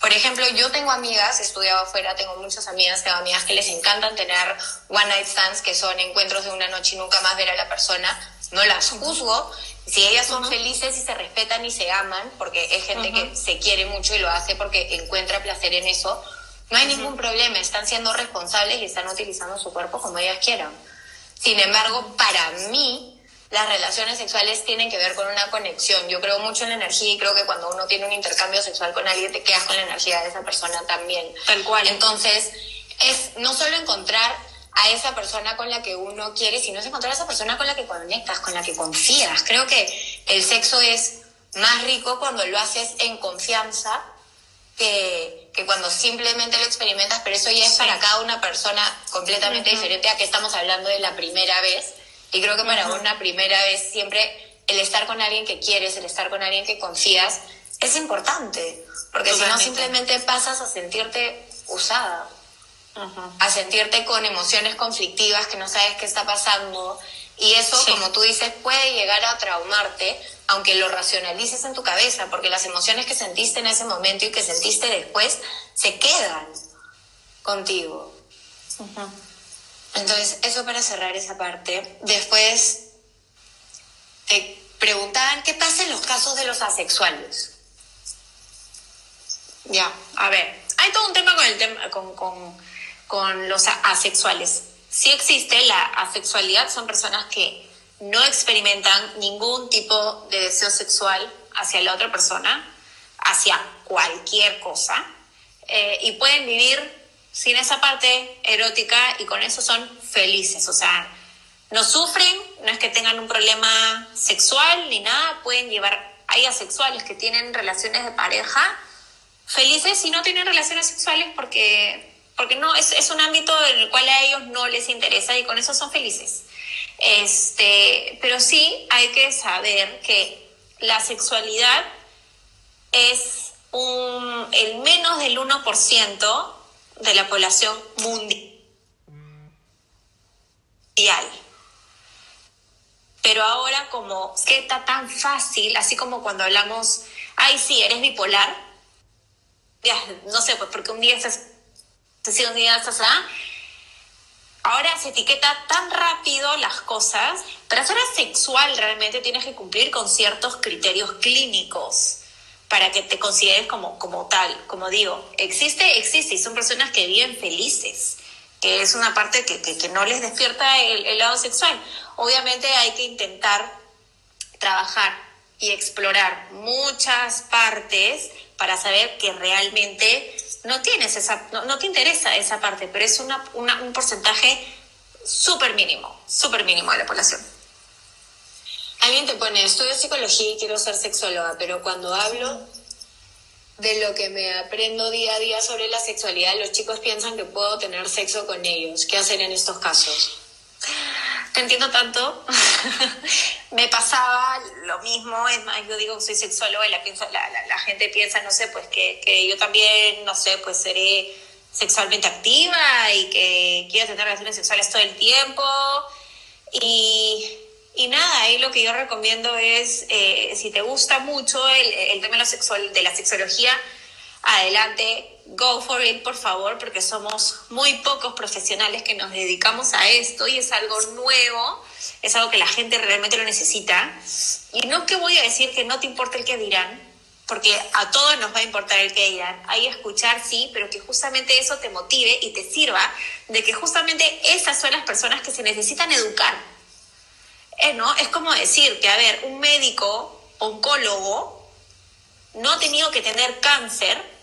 Por ejemplo, yo tengo amigas, he estudiado afuera, tengo muchas amigas, tengo amigas que les encantan tener one night stands, que son encuentros de una noche y nunca más ver a la persona. No las juzgo, si ellas son felices y se respetan y se aman, porque es gente que se quiere mucho y lo hace porque encuentra placer en eso, no hay ningún problema, están siendo responsables y están utilizando su cuerpo como ellas quieran. Sin embargo, para mí, las relaciones sexuales tienen que ver con una conexión. Yo creo mucho en la energía y creo que cuando uno tiene un intercambio sexual con alguien, te quedas con la energía de esa persona también. Tal cual. Entonces, es no solo encontrar a esa persona con la que uno quiere, sino es encontrar a esa persona con la que conectas, con la que confías. Creo que el sexo es más rico cuando lo haces en confianza que, que cuando simplemente lo experimentas, pero eso ya es para cada una persona completamente diferente a que estamos hablando de la primera vez. Y creo que para una primera vez siempre el estar con alguien que quieres, el estar con alguien que confías, es importante, porque si no simplemente pasas a sentirte usada. A sentirte con emociones conflictivas que no sabes qué está pasando. Y eso, como tú dices, puede llegar a traumarte, aunque lo racionalices en tu cabeza, porque las emociones que sentiste en ese momento y que sentiste después se quedan contigo. Entonces, eso para cerrar esa parte. Después te preguntaban qué pasa en los casos de los asexuales. Ya, a ver, hay todo un tema con el tema, con, con con los asexuales. Sí existe la asexualidad, son personas que no experimentan ningún tipo de deseo sexual hacia la otra persona, hacia cualquier cosa, eh, y pueden vivir sin esa parte erótica y con eso son felices, o sea, no sufren, no es que tengan un problema sexual ni nada, pueden llevar, hay asexuales que tienen relaciones de pareja felices y no tienen relaciones sexuales porque porque no, es, es un ámbito en el cual a ellos no les interesa y con eso son felices. Este, pero sí hay que saber que la sexualidad es un, el menos del 1% de la población mundial. Pero ahora como que está tan fácil, así como cuando hablamos, ay sí, eres bipolar, ya, no sé, pues porque un día estás así, un día estás allá, ahora se etiqueta tan rápido las cosas, para ser sexual realmente tienes que cumplir con ciertos criterios clínicos para que te consideres como, como tal. Como digo, existe, existe y son personas que viven felices, que es una parte que, que, no les despierta el, el lado sexual. Obviamente hay que intentar trabajar y explorar muchas partes para saber que realmente no tienes esa, no, te interesa esa parte, pero es una, un porcentaje súper mínimo, súper mínimo de la población. Alguien te pone, estudio psicología y quiero ser sexóloga, pero cuando hablo de lo que me aprendo día a día sobre la sexualidad, los chicos piensan que puedo tener sexo con ellos. ¿Qué hacer en estos casos? Te entiendo tanto. me pasaba lo mismo, es más, yo digo que soy sexóloga y la, la, gente piensa, no sé, pues que, que, yo también, no sé, pues seré sexualmente activa y que quiero tener relaciones sexuales todo el tiempo. Y, y nada, ahí lo que yo recomiendo es, eh, si te gusta mucho el, el tema sexual, de la sexología, adelante, go for it, por favor, porque somos muy pocos profesionales que nos dedicamos a esto y es algo nuevo, es algo que la gente realmente lo necesita. Y no que voy a decir que no te importa el que dirán, porque a todos nos va a importar el que dirán. Hay escuchar, sí, pero que justamente eso te motive y te sirva de que justamente esas son las personas que se necesitan educar. Eh, ¿no? Es como decir que, a ver, un médico oncólogo no ha tenido que tener cáncer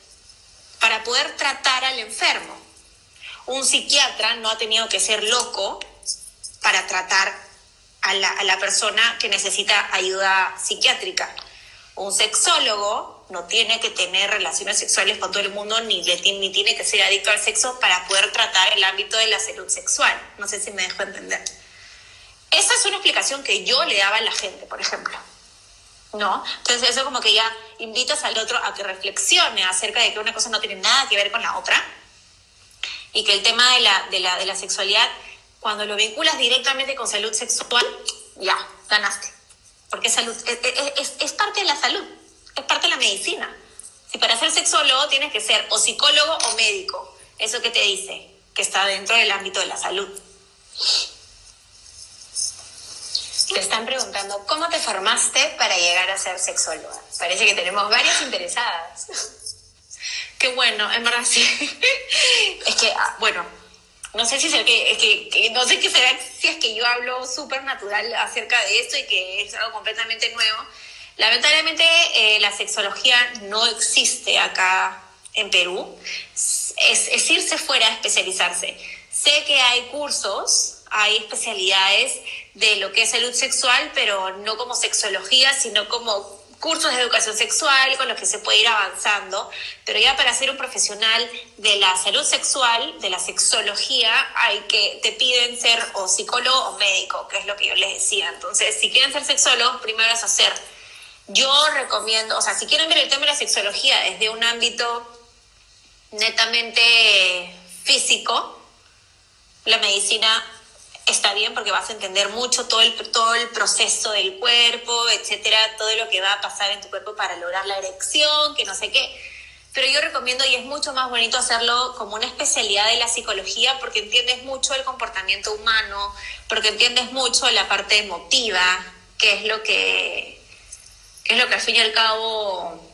para poder tratar al enfermo. Un psiquiatra no ha tenido que ser loco para tratar a la, persona que necesita ayuda psiquiátrica. Un sexólogo no tiene que tener relaciones sexuales con todo el mundo ni, ni tiene que ser adicto al sexo para poder tratar el ámbito de la salud sexual. No sé si me dejo entender. Esa es una explicación que yo le daba a la gente, por ejemplo. ¿No? Entonces eso como que ya invitas al otro a que reflexione acerca de que una cosa no tiene nada que ver con la otra y que el tema de la, de la, de la sexualidad, cuando lo vinculas directamente con salud sexual, ya, ganaste. Porque salud, es, es, parte de la salud, es parte de la medicina. Si para ser sexólogo tienes que ser o psicólogo o médico, eso que te dice, que está dentro del ámbito de la salud. Te están preguntando, ¿cómo te formaste para llegar a ser sexóloga? Parece que tenemos varias interesadas. Qué bueno, en verdad sí. es que, ah, bueno, no sé si es que, es que, no sé qué será si es que yo hablo súper natural acerca de esto y que es algo completamente nuevo. Lamentablemente eh, la sexología no existe acá en Perú. Es, es irse fuera a especializarse. Sé que hay cursos hay especialidades de lo que es salud sexual, pero no como sexología, sino como cursos de educación sexual con los que se puede ir avanzando, pero ya para ser un profesional de la salud sexual, de la sexología, hay que te piden ser o psicólogo o médico, que es lo que yo les decía. Entonces, si quieren ser sexólogos, primero es hacer. Yo recomiendo, o sea, si quieren ver el tema de la sexología desde un ámbito netamente físico, la medicina está bien porque vas a entender mucho todo el, todo el proceso del cuerpo, etcétera, todo lo que va a pasar en tu cuerpo para lograr la erección, que no sé qué. Pero yo recomiendo, y es mucho más bonito hacerlo como una especialidad de la psicología, porque entiendes mucho el comportamiento humano, porque entiendes mucho la parte emotiva, que es lo que, que es lo que al fin y al cabo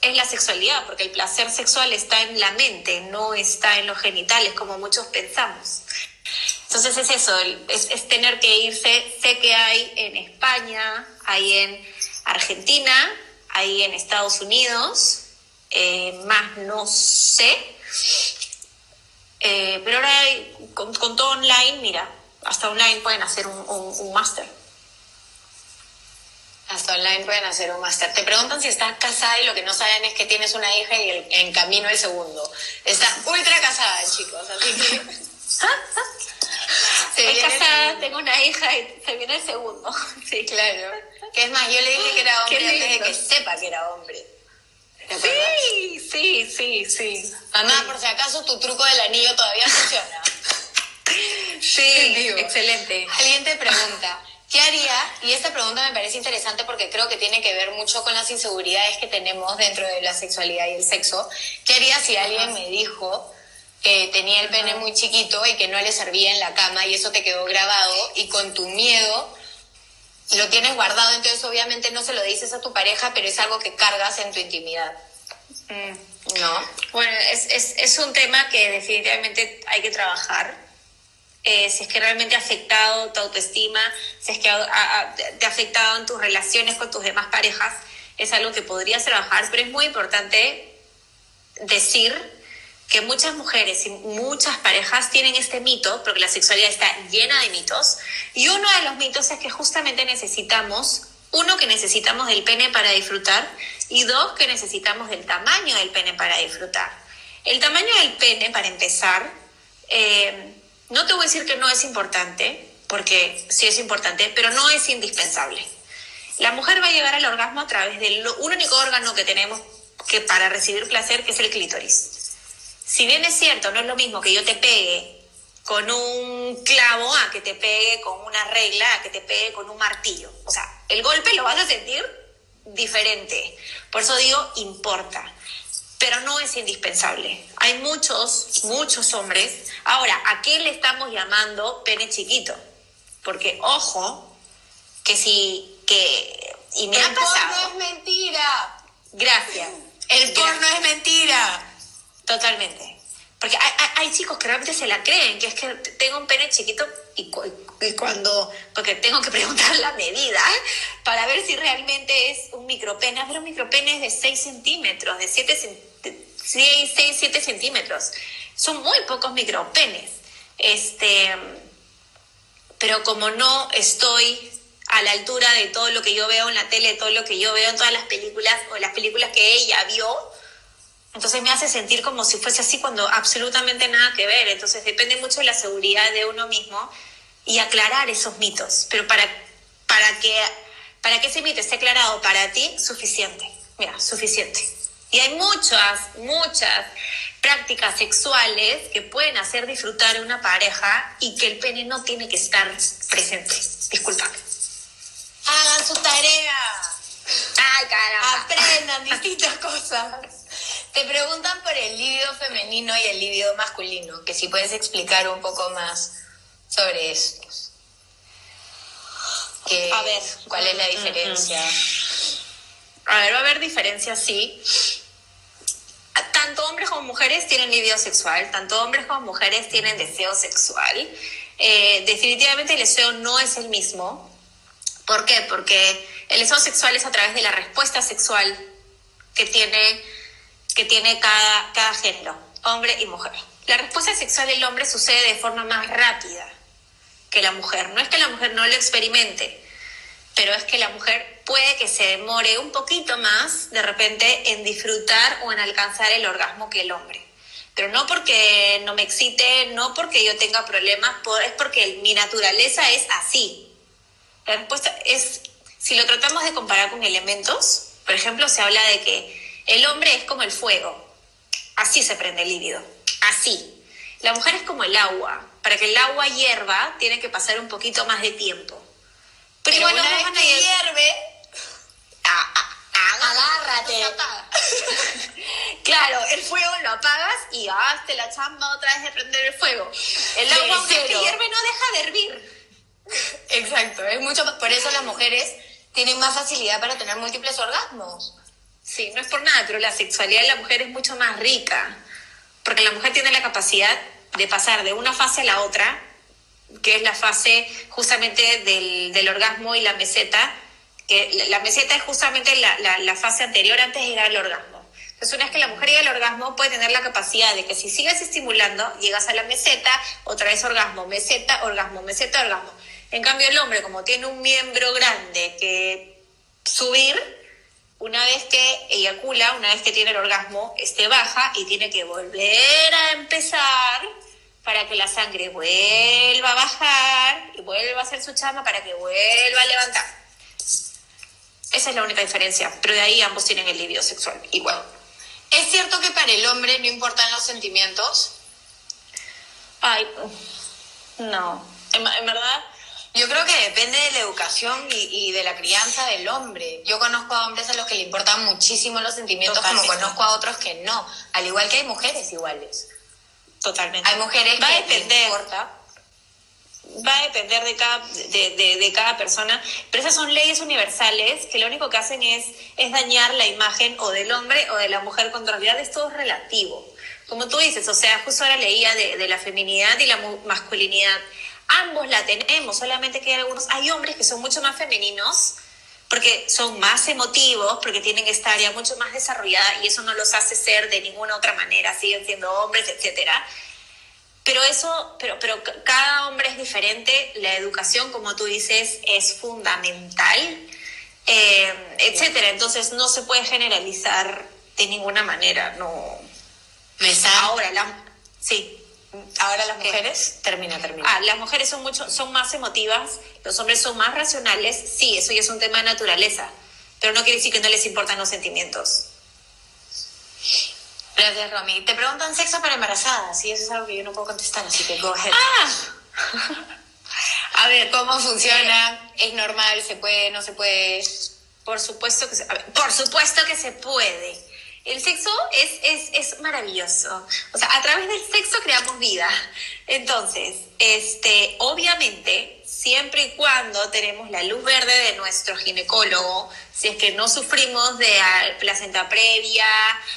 es la sexualidad, porque el placer sexual está en la mente, no está en los genitales, como muchos pensamos. Entonces es eso, es, tener que irse. Sé que hay en España, hay en Argentina, hay en Estados Unidos, eh, más no sé. Eh, pero ahora con, todo online, mira, hasta online pueden hacer un, un, máster. Hasta online pueden hacer un máster. Te preguntan si estás casada y lo que no saben es que tienes una hija y el- en camino el segundo. Está ultra casada, chicos, así que... Se Estoy viene el casada, segundo. Tengo una hija y se viene el segundo. Sí. Claro. Que es más, yo le dije que era hombre antes de que sepa que era hombre. Sí, sí, sí, sí. Mamá, por si acaso tu truco del anillo todavía funciona. Sí, excelente. Alguien te pregunta, ¿qué haría? Y esta pregunta me parece interesante porque creo que tiene que ver mucho con las inseguridades que tenemos dentro de la sexualidad y el sexo. ¿Qué haría si alguien me dijo que tenía el pene muy chiquito y que no le servía en la cama y eso te quedó grabado y con tu miedo lo tienes guardado, entonces obviamente no se lo dices a tu pareja, pero es algo que cargas en tu intimidad, Mm. ¿no? Bueno, es, es, es un tema que definitivamente hay que trabajar. Eh, si es que realmente ha afectado tu autoestima, si es que ha- ha- te ha afectado en tus relaciones con tus demás parejas, es algo que podrías trabajar, pero es muy importante decir que muchas mujeres y muchas parejas tienen este mito, porque la sexualidad está llena de mitos, y uno de los mitos es que justamente necesitamos, uno, que necesitamos del pene para disfrutar, y dos, que necesitamos del tamaño del pene para disfrutar. El tamaño del pene, para empezar, eh, no te voy a decir que no es importante, porque sí es importante, pero no es indispensable. La mujer va a llegar al orgasmo a través del único órgano que tenemos que para recibir placer, que es el clítoris. Si bien es cierto, no es lo mismo que yo te pegue con un clavo a que te pegue con una regla, a que te pegue con un martillo. O sea, el golpe lo vas a sentir diferente. Por eso digo, importa. Pero no es indispensable. Hay muchos, muchos hombres. Ahora, ¿a qué le estamos llamando pene chiquito? Porque, ojo, que si, que, y me el ha pasado. porno es mentira. Gracias. El porno es mentira. Totalmente. Porque hay, hay- chicos que realmente se la creen, que es que tengo un pene chiquito y, y cuando, porque tengo que preguntar la medida para ver si realmente es un micropene. Pero un micropene es de 6 centímetros, de 7, 6, 6, 7 centímetros. Son muy pocos micropenes. Este, pero como no estoy a la altura de todo lo que yo veo en la tele, todo lo que yo veo en todas las películas o las películas que ella vio, entonces me hace sentir como si fuese así cuando absolutamente nada que ver. Entonces depende mucho de la seguridad de uno mismo y aclarar esos mitos. Pero para, para, que, para que ese mito esté aclarado para ti, suficiente. Mira, suficiente. Y hay muchas, muchas prácticas sexuales que pueden hacer disfrutar a una pareja y que el pene no tiene que estar presente. Disculpa. Hagan su tarea. Ay, caramba. Aprendan distintas cosas. Te preguntan por el líbido femenino y el líbido masculino, que si puedes explicar un poco más sobre estos. Que- A ver. ¿Cuál es la diferencia? A ver, va a haber diferencias, sí. Tanto hombres como mujeres tienen libido sexual, tanto hombres como mujeres tienen deseo sexual. Eh, definitivamente el deseo no es el mismo. ¿Por qué? Porque el deseo sexual es a través de la respuesta sexual que tiene, que tiene cada, cada género, hombre y mujer. La respuesta sexual del hombre sucede de forma más rápida que la mujer. No es que la mujer no lo experimente, pero es que la mujer puede que se demore un poquito más de repente en disfrutar o en alcanzar el orgasmo que el hombre. Pero no porque no me excite, no porque yo tenga problemas, es porque mi naturaleza es así. La respuesta es, si lo tratamos de comparar con elementos, por ejemplo, se habla de que el hombre es como el fuego, así se prende el líbido, así. La mujer es como el agua, para que el agua hierva tiene que pasar un poquito más de tiempo. Pero, igual una vez que hierve, Ah, ah, agárrate. claro, el fuego lo apagas y hazte la chamba otra vez de prender el fuego. El agua una vez que hierve no deja de hervir. Exacto, es mucho por eso las mujeres tienen más facilidad para tener múltiples orgasmos. Sí, no es por nada, pero la sexualidad de la mujer es mucho más rica, porque la mujer tiene la capacidad de pasar de una fase a la otra, que es la fase justamente del, del orgasmo y la meseta, que la, meseta es justamente la, la- la fase anterior antes de llegar al orgasmo. Entonces, una vez que la mujer llega al orgasmo, puede tener la capacidad de que si sigues estimulando, llegas a la meseta, otra vez orgasmo, meseta, orgasmo, meseta, orgasmo. En cambio, el hombre, como tiene un miembro grande que subir, una vez que eyacula, una vez que tiene el orgasmo, este baja y tiene que volver a empezar para que la sangre vuelva a bajar y vuelva a hacer su chama para que vuelva a levantar. Esa es la única diferencia, pero de ahí ambos tienen el libido sexual igual. ¿Es cierto que para el hombre no importan los sentimientos? Ay, no. En, verdad, yo creo que depende de la educación y, de la crianza del hombre. Yo conozco a hombres a los que le importan muchísimo los sentimientos, como conozco a otros que no. Al igual que hay mujeres iguales. Totalmente. Hay mujeres Va que a depender. importa va a depender de cada, de, de, cada persona, pero esas son leyes universales que lo único que hacen es, es dañar la imagen o del hombre o de la mujer con realidad es todo relativo. Como tú dices, o sea, justo ahora leía de, de la feminidad y la masculinidad. Ambos la tenemos, solamente que hay algunos, hay hombres que son mucho más femeninos, porque son más emotivos, porque tienen esta área mucho más desarrollada y eso no los hace ser de ninguna otra manera, siguen siendo hombres, etcétera pero eso, pero, pero cada hombre es diferente, la educación, como tú dices, es fundamental, eh, etcétera. Entonces no se puede generalizar de ninguna manera, no. ¿Me Ahora, la, sí. Ahora las mujeres, termina, termina. Ah, las mujeres son mucho, son más emotivas, los hombres son más racionales, sí, eso ya es un tema de naturaleza, pero no quiere decir que no les importan los sentimientos. Gracias, Romy. Te preguntan sexo para embarazadas y eso es algo que yo no puedo contestar, así que go ahead. Ah. A ver, ¿cómo funciona? ¿Es normal? ¿Se puede? ¿No se puede? Por supuesto que se, por supuesto que se puede. El sexo es, es, es, maravilloso. O sea, a través del sexo creamos vida. Entonces, este, obviamente, siempre y cuando tenemos la luz verde de nuestro ginecólogo, si es que no sufrimos de placenta previa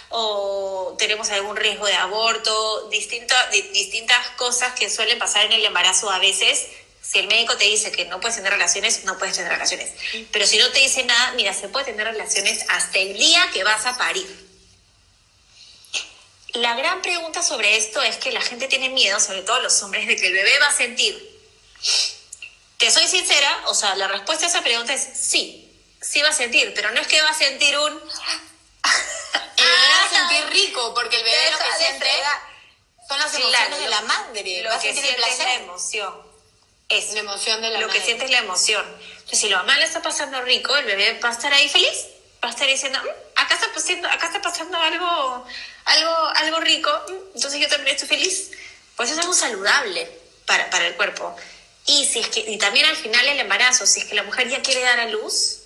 o tenemos algún riesgo de aborto, distintas distintas cosas que suelen pasar en el embarazo a veces. Si el médico te dice que no puedes tener relaciones, no puedes tener relaciones. Pero si no te dice nada, mira, se puede tener relaciones hasta el día que vas a parir. La gran pregunta sobre esto es que la gente tiene miedo, sobre todo los hombres, de que el bebé va a sentir. Te soy sincera, o sea, la respuesta a esa pregunta es sí, sí va a sentir, pero no es que va a sentir un... el bebé va a sentir rico, porque el bebé lo que siente son las emociones de la madre. Lo que siente es la emoción. Es la emoción de la Lo que siente es la emoción. Entonces, si la mamá le está pasando rico, el bebé va a estar ahí feliz va a estar diciendo, mm, acá está pasando, acá está pasando algo, algo, algo rico, entonces yo también estoy feliz. Pues eso es algo saludable para, para el cuerpo. Y, si es que, y también al final el embarazo, si es que la mujer ya quiere dar a luz,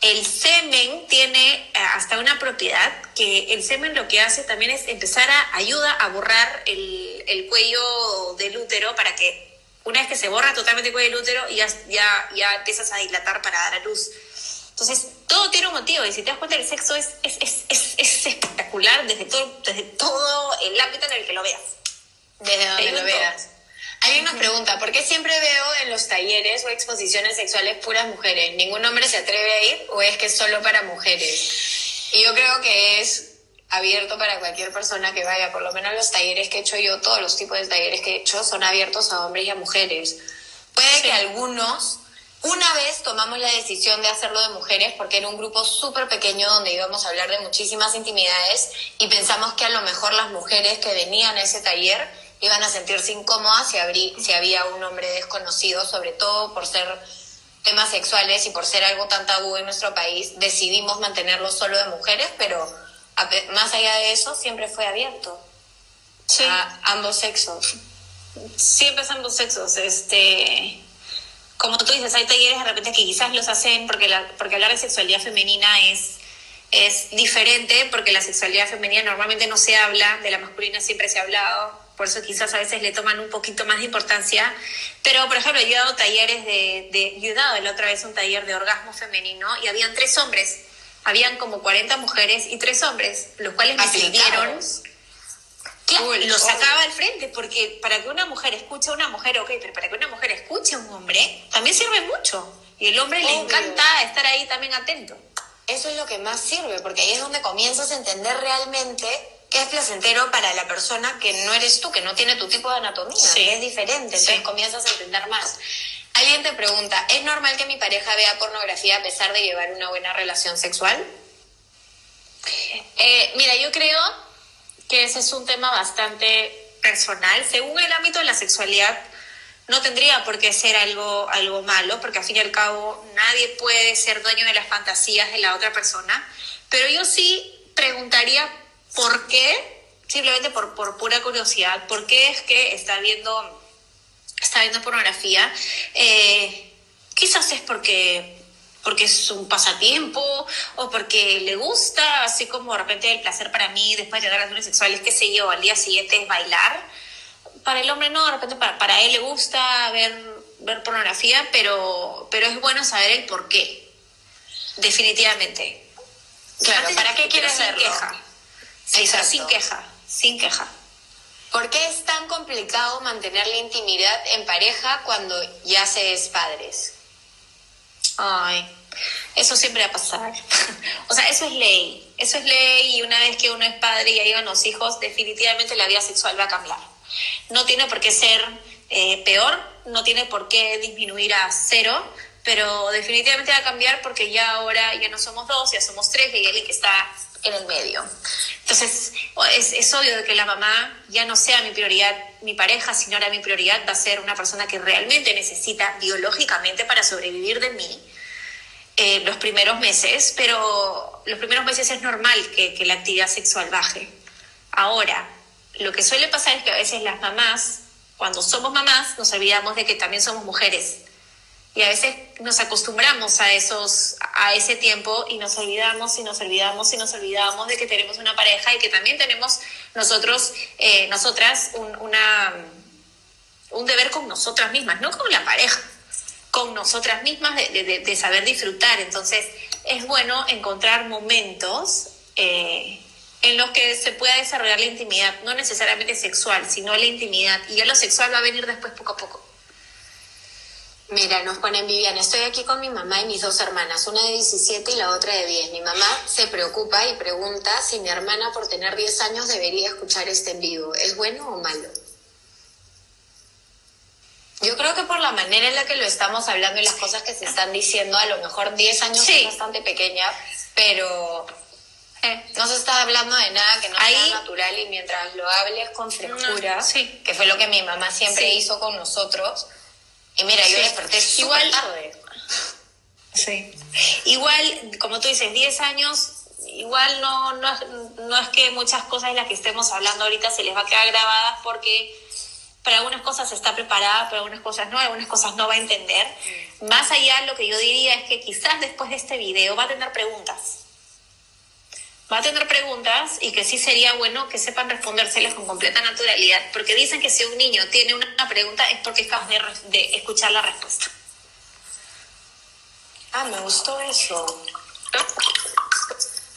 el semen tiene eh, hasta una propiedad que el semen lo que hace también es empezar a ayuda a borrar el, el cuello del útero para que una vez que se borra totalmente el cuello del útero ya, ya, ya empiezas a dilatar para dar a luz. Entonces, todo tiene un motivo y si te das cuenta, el sexo es, es, es, es espectacular desde todo, desde todo el ámbito en el que lo veas. Desde donde lo veas. Hay una pregunta, ¿por qué siempre veo en los talleres o exposiciones sexuales puras mujeres? ¿Ningún hombre se atreve a ir o es que es solo para mujeres? Y yo creo que es abierto para cualquier persona que vaya, por lo menos los talleres que he hecho yo, todos los tipos de talleres que he hecho son abiertos a hombres y a mujeres. Puede que algunos una vez tomamos la decisión de hacerlo de mujeres porque era un grupo súper pequeño donde íbamos a hablar de muchísimas intimidades y pensamos que a lo mejor las mujeres que venían a ese taller iban a sentirse incómodas si, si había un hombre desconocido, sobre todo por ser temas sexuales y por ser algo tan tabú en nuestro país, decidimos mantenerlo solo de mujeres, pero más allá de eso siempre fue abierto a ambos sexos. Siempre es ambos sexos. Este como tú dices, hay talleres de repente que quizás los hacen porque, la, porque hablar de sexualidad femenina es, es diferente, porque la sexualidad femenina normalmente no se habla, de la masculina siempre se ha hablado, por eso quizás a veces le toman un poquito más de importancia. Pero, por ejemplo, he dado talleres de, de he dado la otra vez un taller de orgasmo femenino y habían tres hombres. Habían como 40 mujeres y tres hombres, los cuales me sirvieron lo sacaba al frente, porque para que una mujer escuche a una mujer, ok, pero para que una mujer escuche a un hombre, también sirve mucho. Y el hombre le encanta estar ahí también atento. Eso es lo que más sirve, porque ahí es donde comienzas a entender realmente qué es placentero para la persona que no eres tú, que no tiene tu tipo de anatomía, que es diferente, entonces comienzas a entender más. Alguien te pregunta, ¿es normal que mi pareja vea pornografía a pesar de llevar una buena relación sexual? Eh, mira, yo creo que ese es un tema bastante personal. Según el ámbito de la sexualidad, no tendría por qué ser algo, algo malo, porque al fin y al cabo nadie puede ser dueño de las fantasías de la otra persona. Pero yo sí preguntaría por qué, simplemente por, por pura curiosidad, por qué es que está viendo está viendo pornografía, eh, quizás es porque porque es un pasatiempo o porque le gusta, así como de repente el placer para mí después de las relaciones sexuales, qué sé yo, al día siguiente es bailar. Para el hombre no, de repente para, para él le gusta ver, ver pornografía, pero, pero es bueno saber el por qué, definitivamente. Claro, ¿para qué quieres sin verlo? queja. Sin queja, sin queja. ¿Por qué es tan complicado mantener la intimidad en pareja cuando ya se es padres? Ay, eso siempre va a pasar. o sea, eso es ley. Eso es ley y una vez que uno es padre y llegan los hijos, definitivamente la vida sexual va a cambiar. No tiene por qué ser eh, peor, no tiene por qué disminuir a cero, pero definitivamente va a cambiar porque ya ahora ya no somos dos, ya somos tres y hay alguien que está en el medio. Entonces, es, es obvio de que la mamá ya no sea mi prioridad, mi pareja, sino ahora mi prioridad va a ser una persona que realmente necesita biológicamente para sobrevivir de mí eh, los primeros meses, pero los primeros meses es normal que, que la actividad sexual baje. Ahora, lo que suele pasar es que a veces las mamás, cuando somos mamás, nos olvidamos de que también somos mujeres y a veces nos acostumbramos a esos a ese tiempo y nos olvidamos y nos olvidamos y nos olvidamos de que tenemos una pareja y que también tenemos nosotros eh, nosotras un, una un deber con nosotras mismas no con la pareja con nosotras mismas de, de, saber disfrutar. Entonces es bueno encontrar momentos eh, en los que se pueda desarrollar la intimidad no necesariamente sexual sino la intimidad. Y ya lo sexual va a venir después poco a poco Mira, nos ponen Viviana, estoy aquí con mi mamá y mis dos hermanas, una de 17 y la otra de 10. Mi mamá se preocupa y pregunta si mi hermana por tener 10 años debería escuchar este en vivo. ¿Es bueno o malo? Yo creo que por la manera en la que lo estamos hablando y las cosas que se están diciendo, a lo mejor 10 años Sí. es bastante pequeña, pero Eh, no se está hablando de nada que no Ahí- sea natural y mientras lo hables con frescura, No, sí. que fue lo que mi mamá siempre Sí. hizo con nosotros. Y mira, yo Sí. desperté súper Igual- tarde. Sí. Igual, como tú dices, 10 años, igual no, no, no es que muchas cosas de las que estemos hablando ahorita se les va a quedar grabadas porque para algunas cosas está preparada, para algunas cosas no, algunas cosas no va a entender. Más allá, lo que yo diría es que quizás después de este video va a tener preguntas. Va a tener preguntas y que sí sería bueno que sepan respondérselas con completa naturalidad, porque dicen que si un niño tiene una pregunta es porque es capaz de, de escuchar la respuesta. Ah, me gustó eso.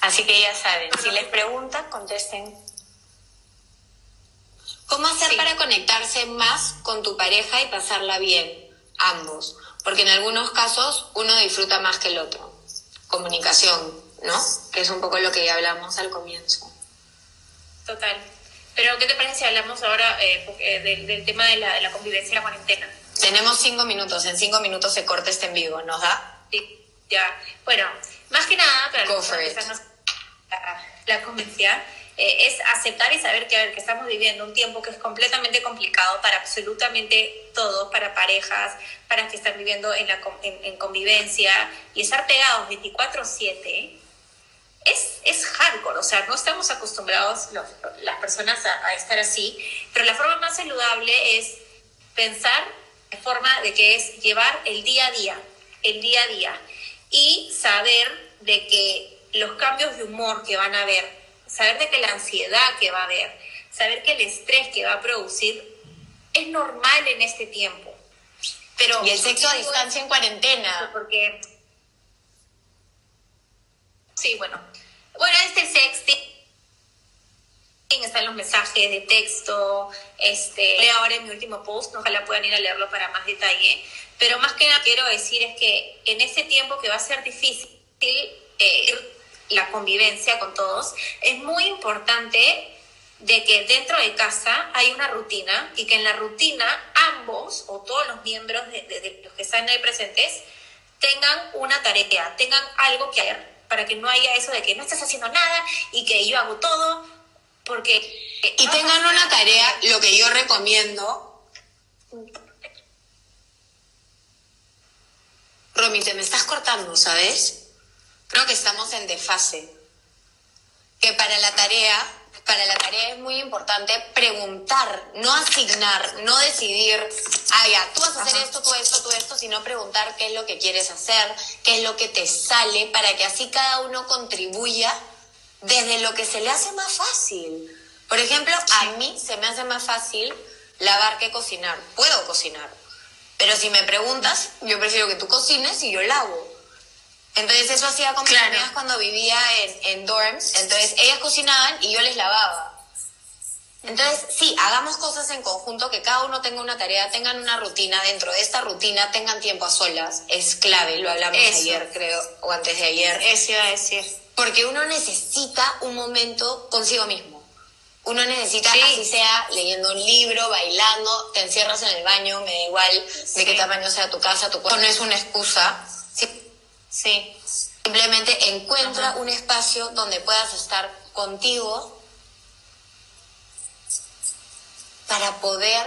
Así que ya saben, si les preguntan, contesten. ¿Cómo hacer Sí. para conectarse más con tu pareja y pasarla bien? Ambos. Porque en algunos casos uno disfruta más que el otro. Comunicación, ¿no? Que es un poco lo que hablamos al comienzo. Total. Pero, ¿qué te parece si hablamos ahora eh, porque- del, del tema de la, de la convivencia y la cuarentena? Tenemos cinco minutos. En cinco minutos se corta este en vivo. ¿Nos da? Sí, ya. Bueno, más que nada, para Go for it. la, la convivencia, eh, es aceptar y saber que, a ver, que estamos viviendo un tiempo que es completamente complicado para absolutamente todos, para parejas, para que están viviendo en, la, en, en convivencia y estar pegados 24/7 es, es hardcore, o sea, no estamos acostumbrados los- las personas a, a estar así, pero la forma más saludable es pensar de forma de que es llevar el día a día, el día a día, y saber de que los cambios de humor que van a haber, saber de que la ansiedad que va a haber, saber que el estrés que va a producir es normal en este tiempo. Pero Y el sexo a distancia en cuarentena. porque sí bueno bueno este sexting están los mensajes de texto este ahora en mi último post ojalá puedan ir a leerlo para más detalle pero más que nada quiero decir es que en ese tiempo que va a ser difícil eh, la convivencia con todos es muy importante de que dentro de casa hay una rutina y que en la rutina ambos o todos los miembros de, los que están ahí presentes tengan una tarea, tengan algo que hacer, para que no haya eso de que no estás haciendo nada y que yo hago todo, porque... Y tengan una tarea, lo que yo recomiendo... Romy, te me estás cortando, ¿sabes? Creo que estamos en desfase. Que para la tarea para la tarea es muy importante preguntar, no asignar, no decidir, ah, ya, tú vas a hacer esto, tú esto, tú esto, sino preguntar qué es lo que quieres hacer, qué es lo que te sale, para que así cada uno contribuya desde lo que se le hace más fácil. Por ejemplo, a mí se me hace más fácil lavar que cocinar. Puedo cocinar, pero si me preguntas, yo prefiero que tú cocines y yo lavo. Entonces eso hacía con mis amigas cuando vivía en, en dorms. Entonces ellas cocinaban y yo les lavaba. Entonces, sí, hagamos cosas en conjunto, que cada uno tenga una tarea, tengan una rutina, dentro de esta rutina tengan tiempo a solas, es clave, lo hablamos ayer creo, o antes de ayer. Eso iba a decir. Porque uno necesita un momento consigo mismo. Uno necesita, así sea, leyendo un libro, bailando, te encierras en el baño, me da igual de qué tamaño sea tu casa, tu cuerpo no es una excusa. Sí, simplemente encuentra un espacio donde puedas estar contigo para poder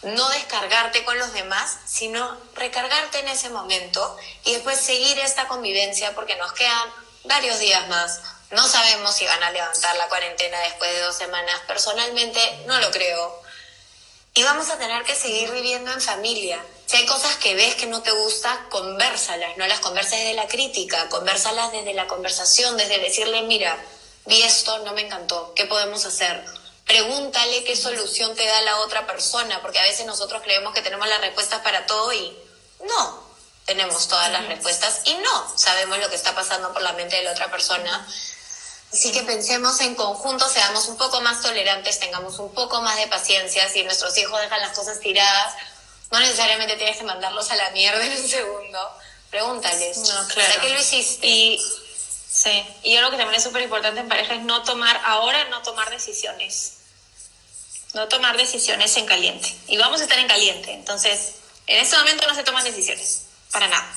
no descargarte con los demás, sino recargarte en ese momento y después seguir esta convivencia porque nos quedan varios días más. No sabemos si van a levantar la cuarentena después de dos semanas. Personalmente no lo creo. Y vamos a tener que seguir viviendo en familia. Si hay cosas que ves que no te gusta, conversalas, no las converses desde la crítica, conversalas desde la conversación, desde decirle, mira, vi esto, no me encantó, ¿qué podemos hacer? Pregúntale qué solución te da la otra persona, porque a veces nosotros creemos que tenemos las respuestas para todo y no tenemos todas las respuestas y no sabemos lo que está pasando por la mente de la otra persona. Así que pensemos en conjunto, seamos un poco más tolerantes, tengamos un poco más de paciencia. Si nuestros hijos dejan las cosas tiradas, no necesariamente tienes que mandarlos a la mierda en un segundo. Pregúntales. No, claro. ¿Para qué lo hiciste? Y, sí. Y yo lo que también es súper importante en pareja es no tomar, ahora no tomar decisiones. No tomar decisiones en caliente. Y vamos a estar en caliente. Entonces, en este momento no se toman decisiones. Para nada.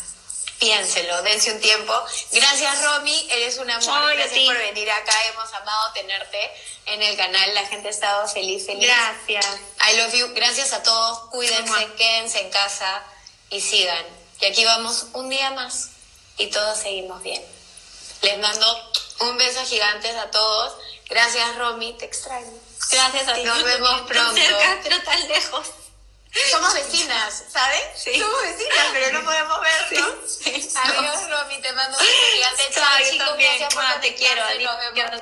Piénselo, dense un tiempo. Gracias, Romy. Eres una amor. Gracias por venir acá. Hemos amado tenerte en el canal. La gente ha estado feliz, feliz. Gracias. I love you. Gracias a todos. Cuídense, quédense en casa y sigan. Y aquí vamos un día más y todos seguimos bien. Les mando un beso gigante a todos. Gracias, Romy. Te extraño. Gracias a ti. Nos vemos pronto. cerca, pero tan lejos. Somos vecinas, ¿sabes? Sí. Somos vecinas, pero no podemos vernos. Sí. Adiós, Romy. Te mando un gigante. Chao, chicos. Gracias por te quiero. Adiós.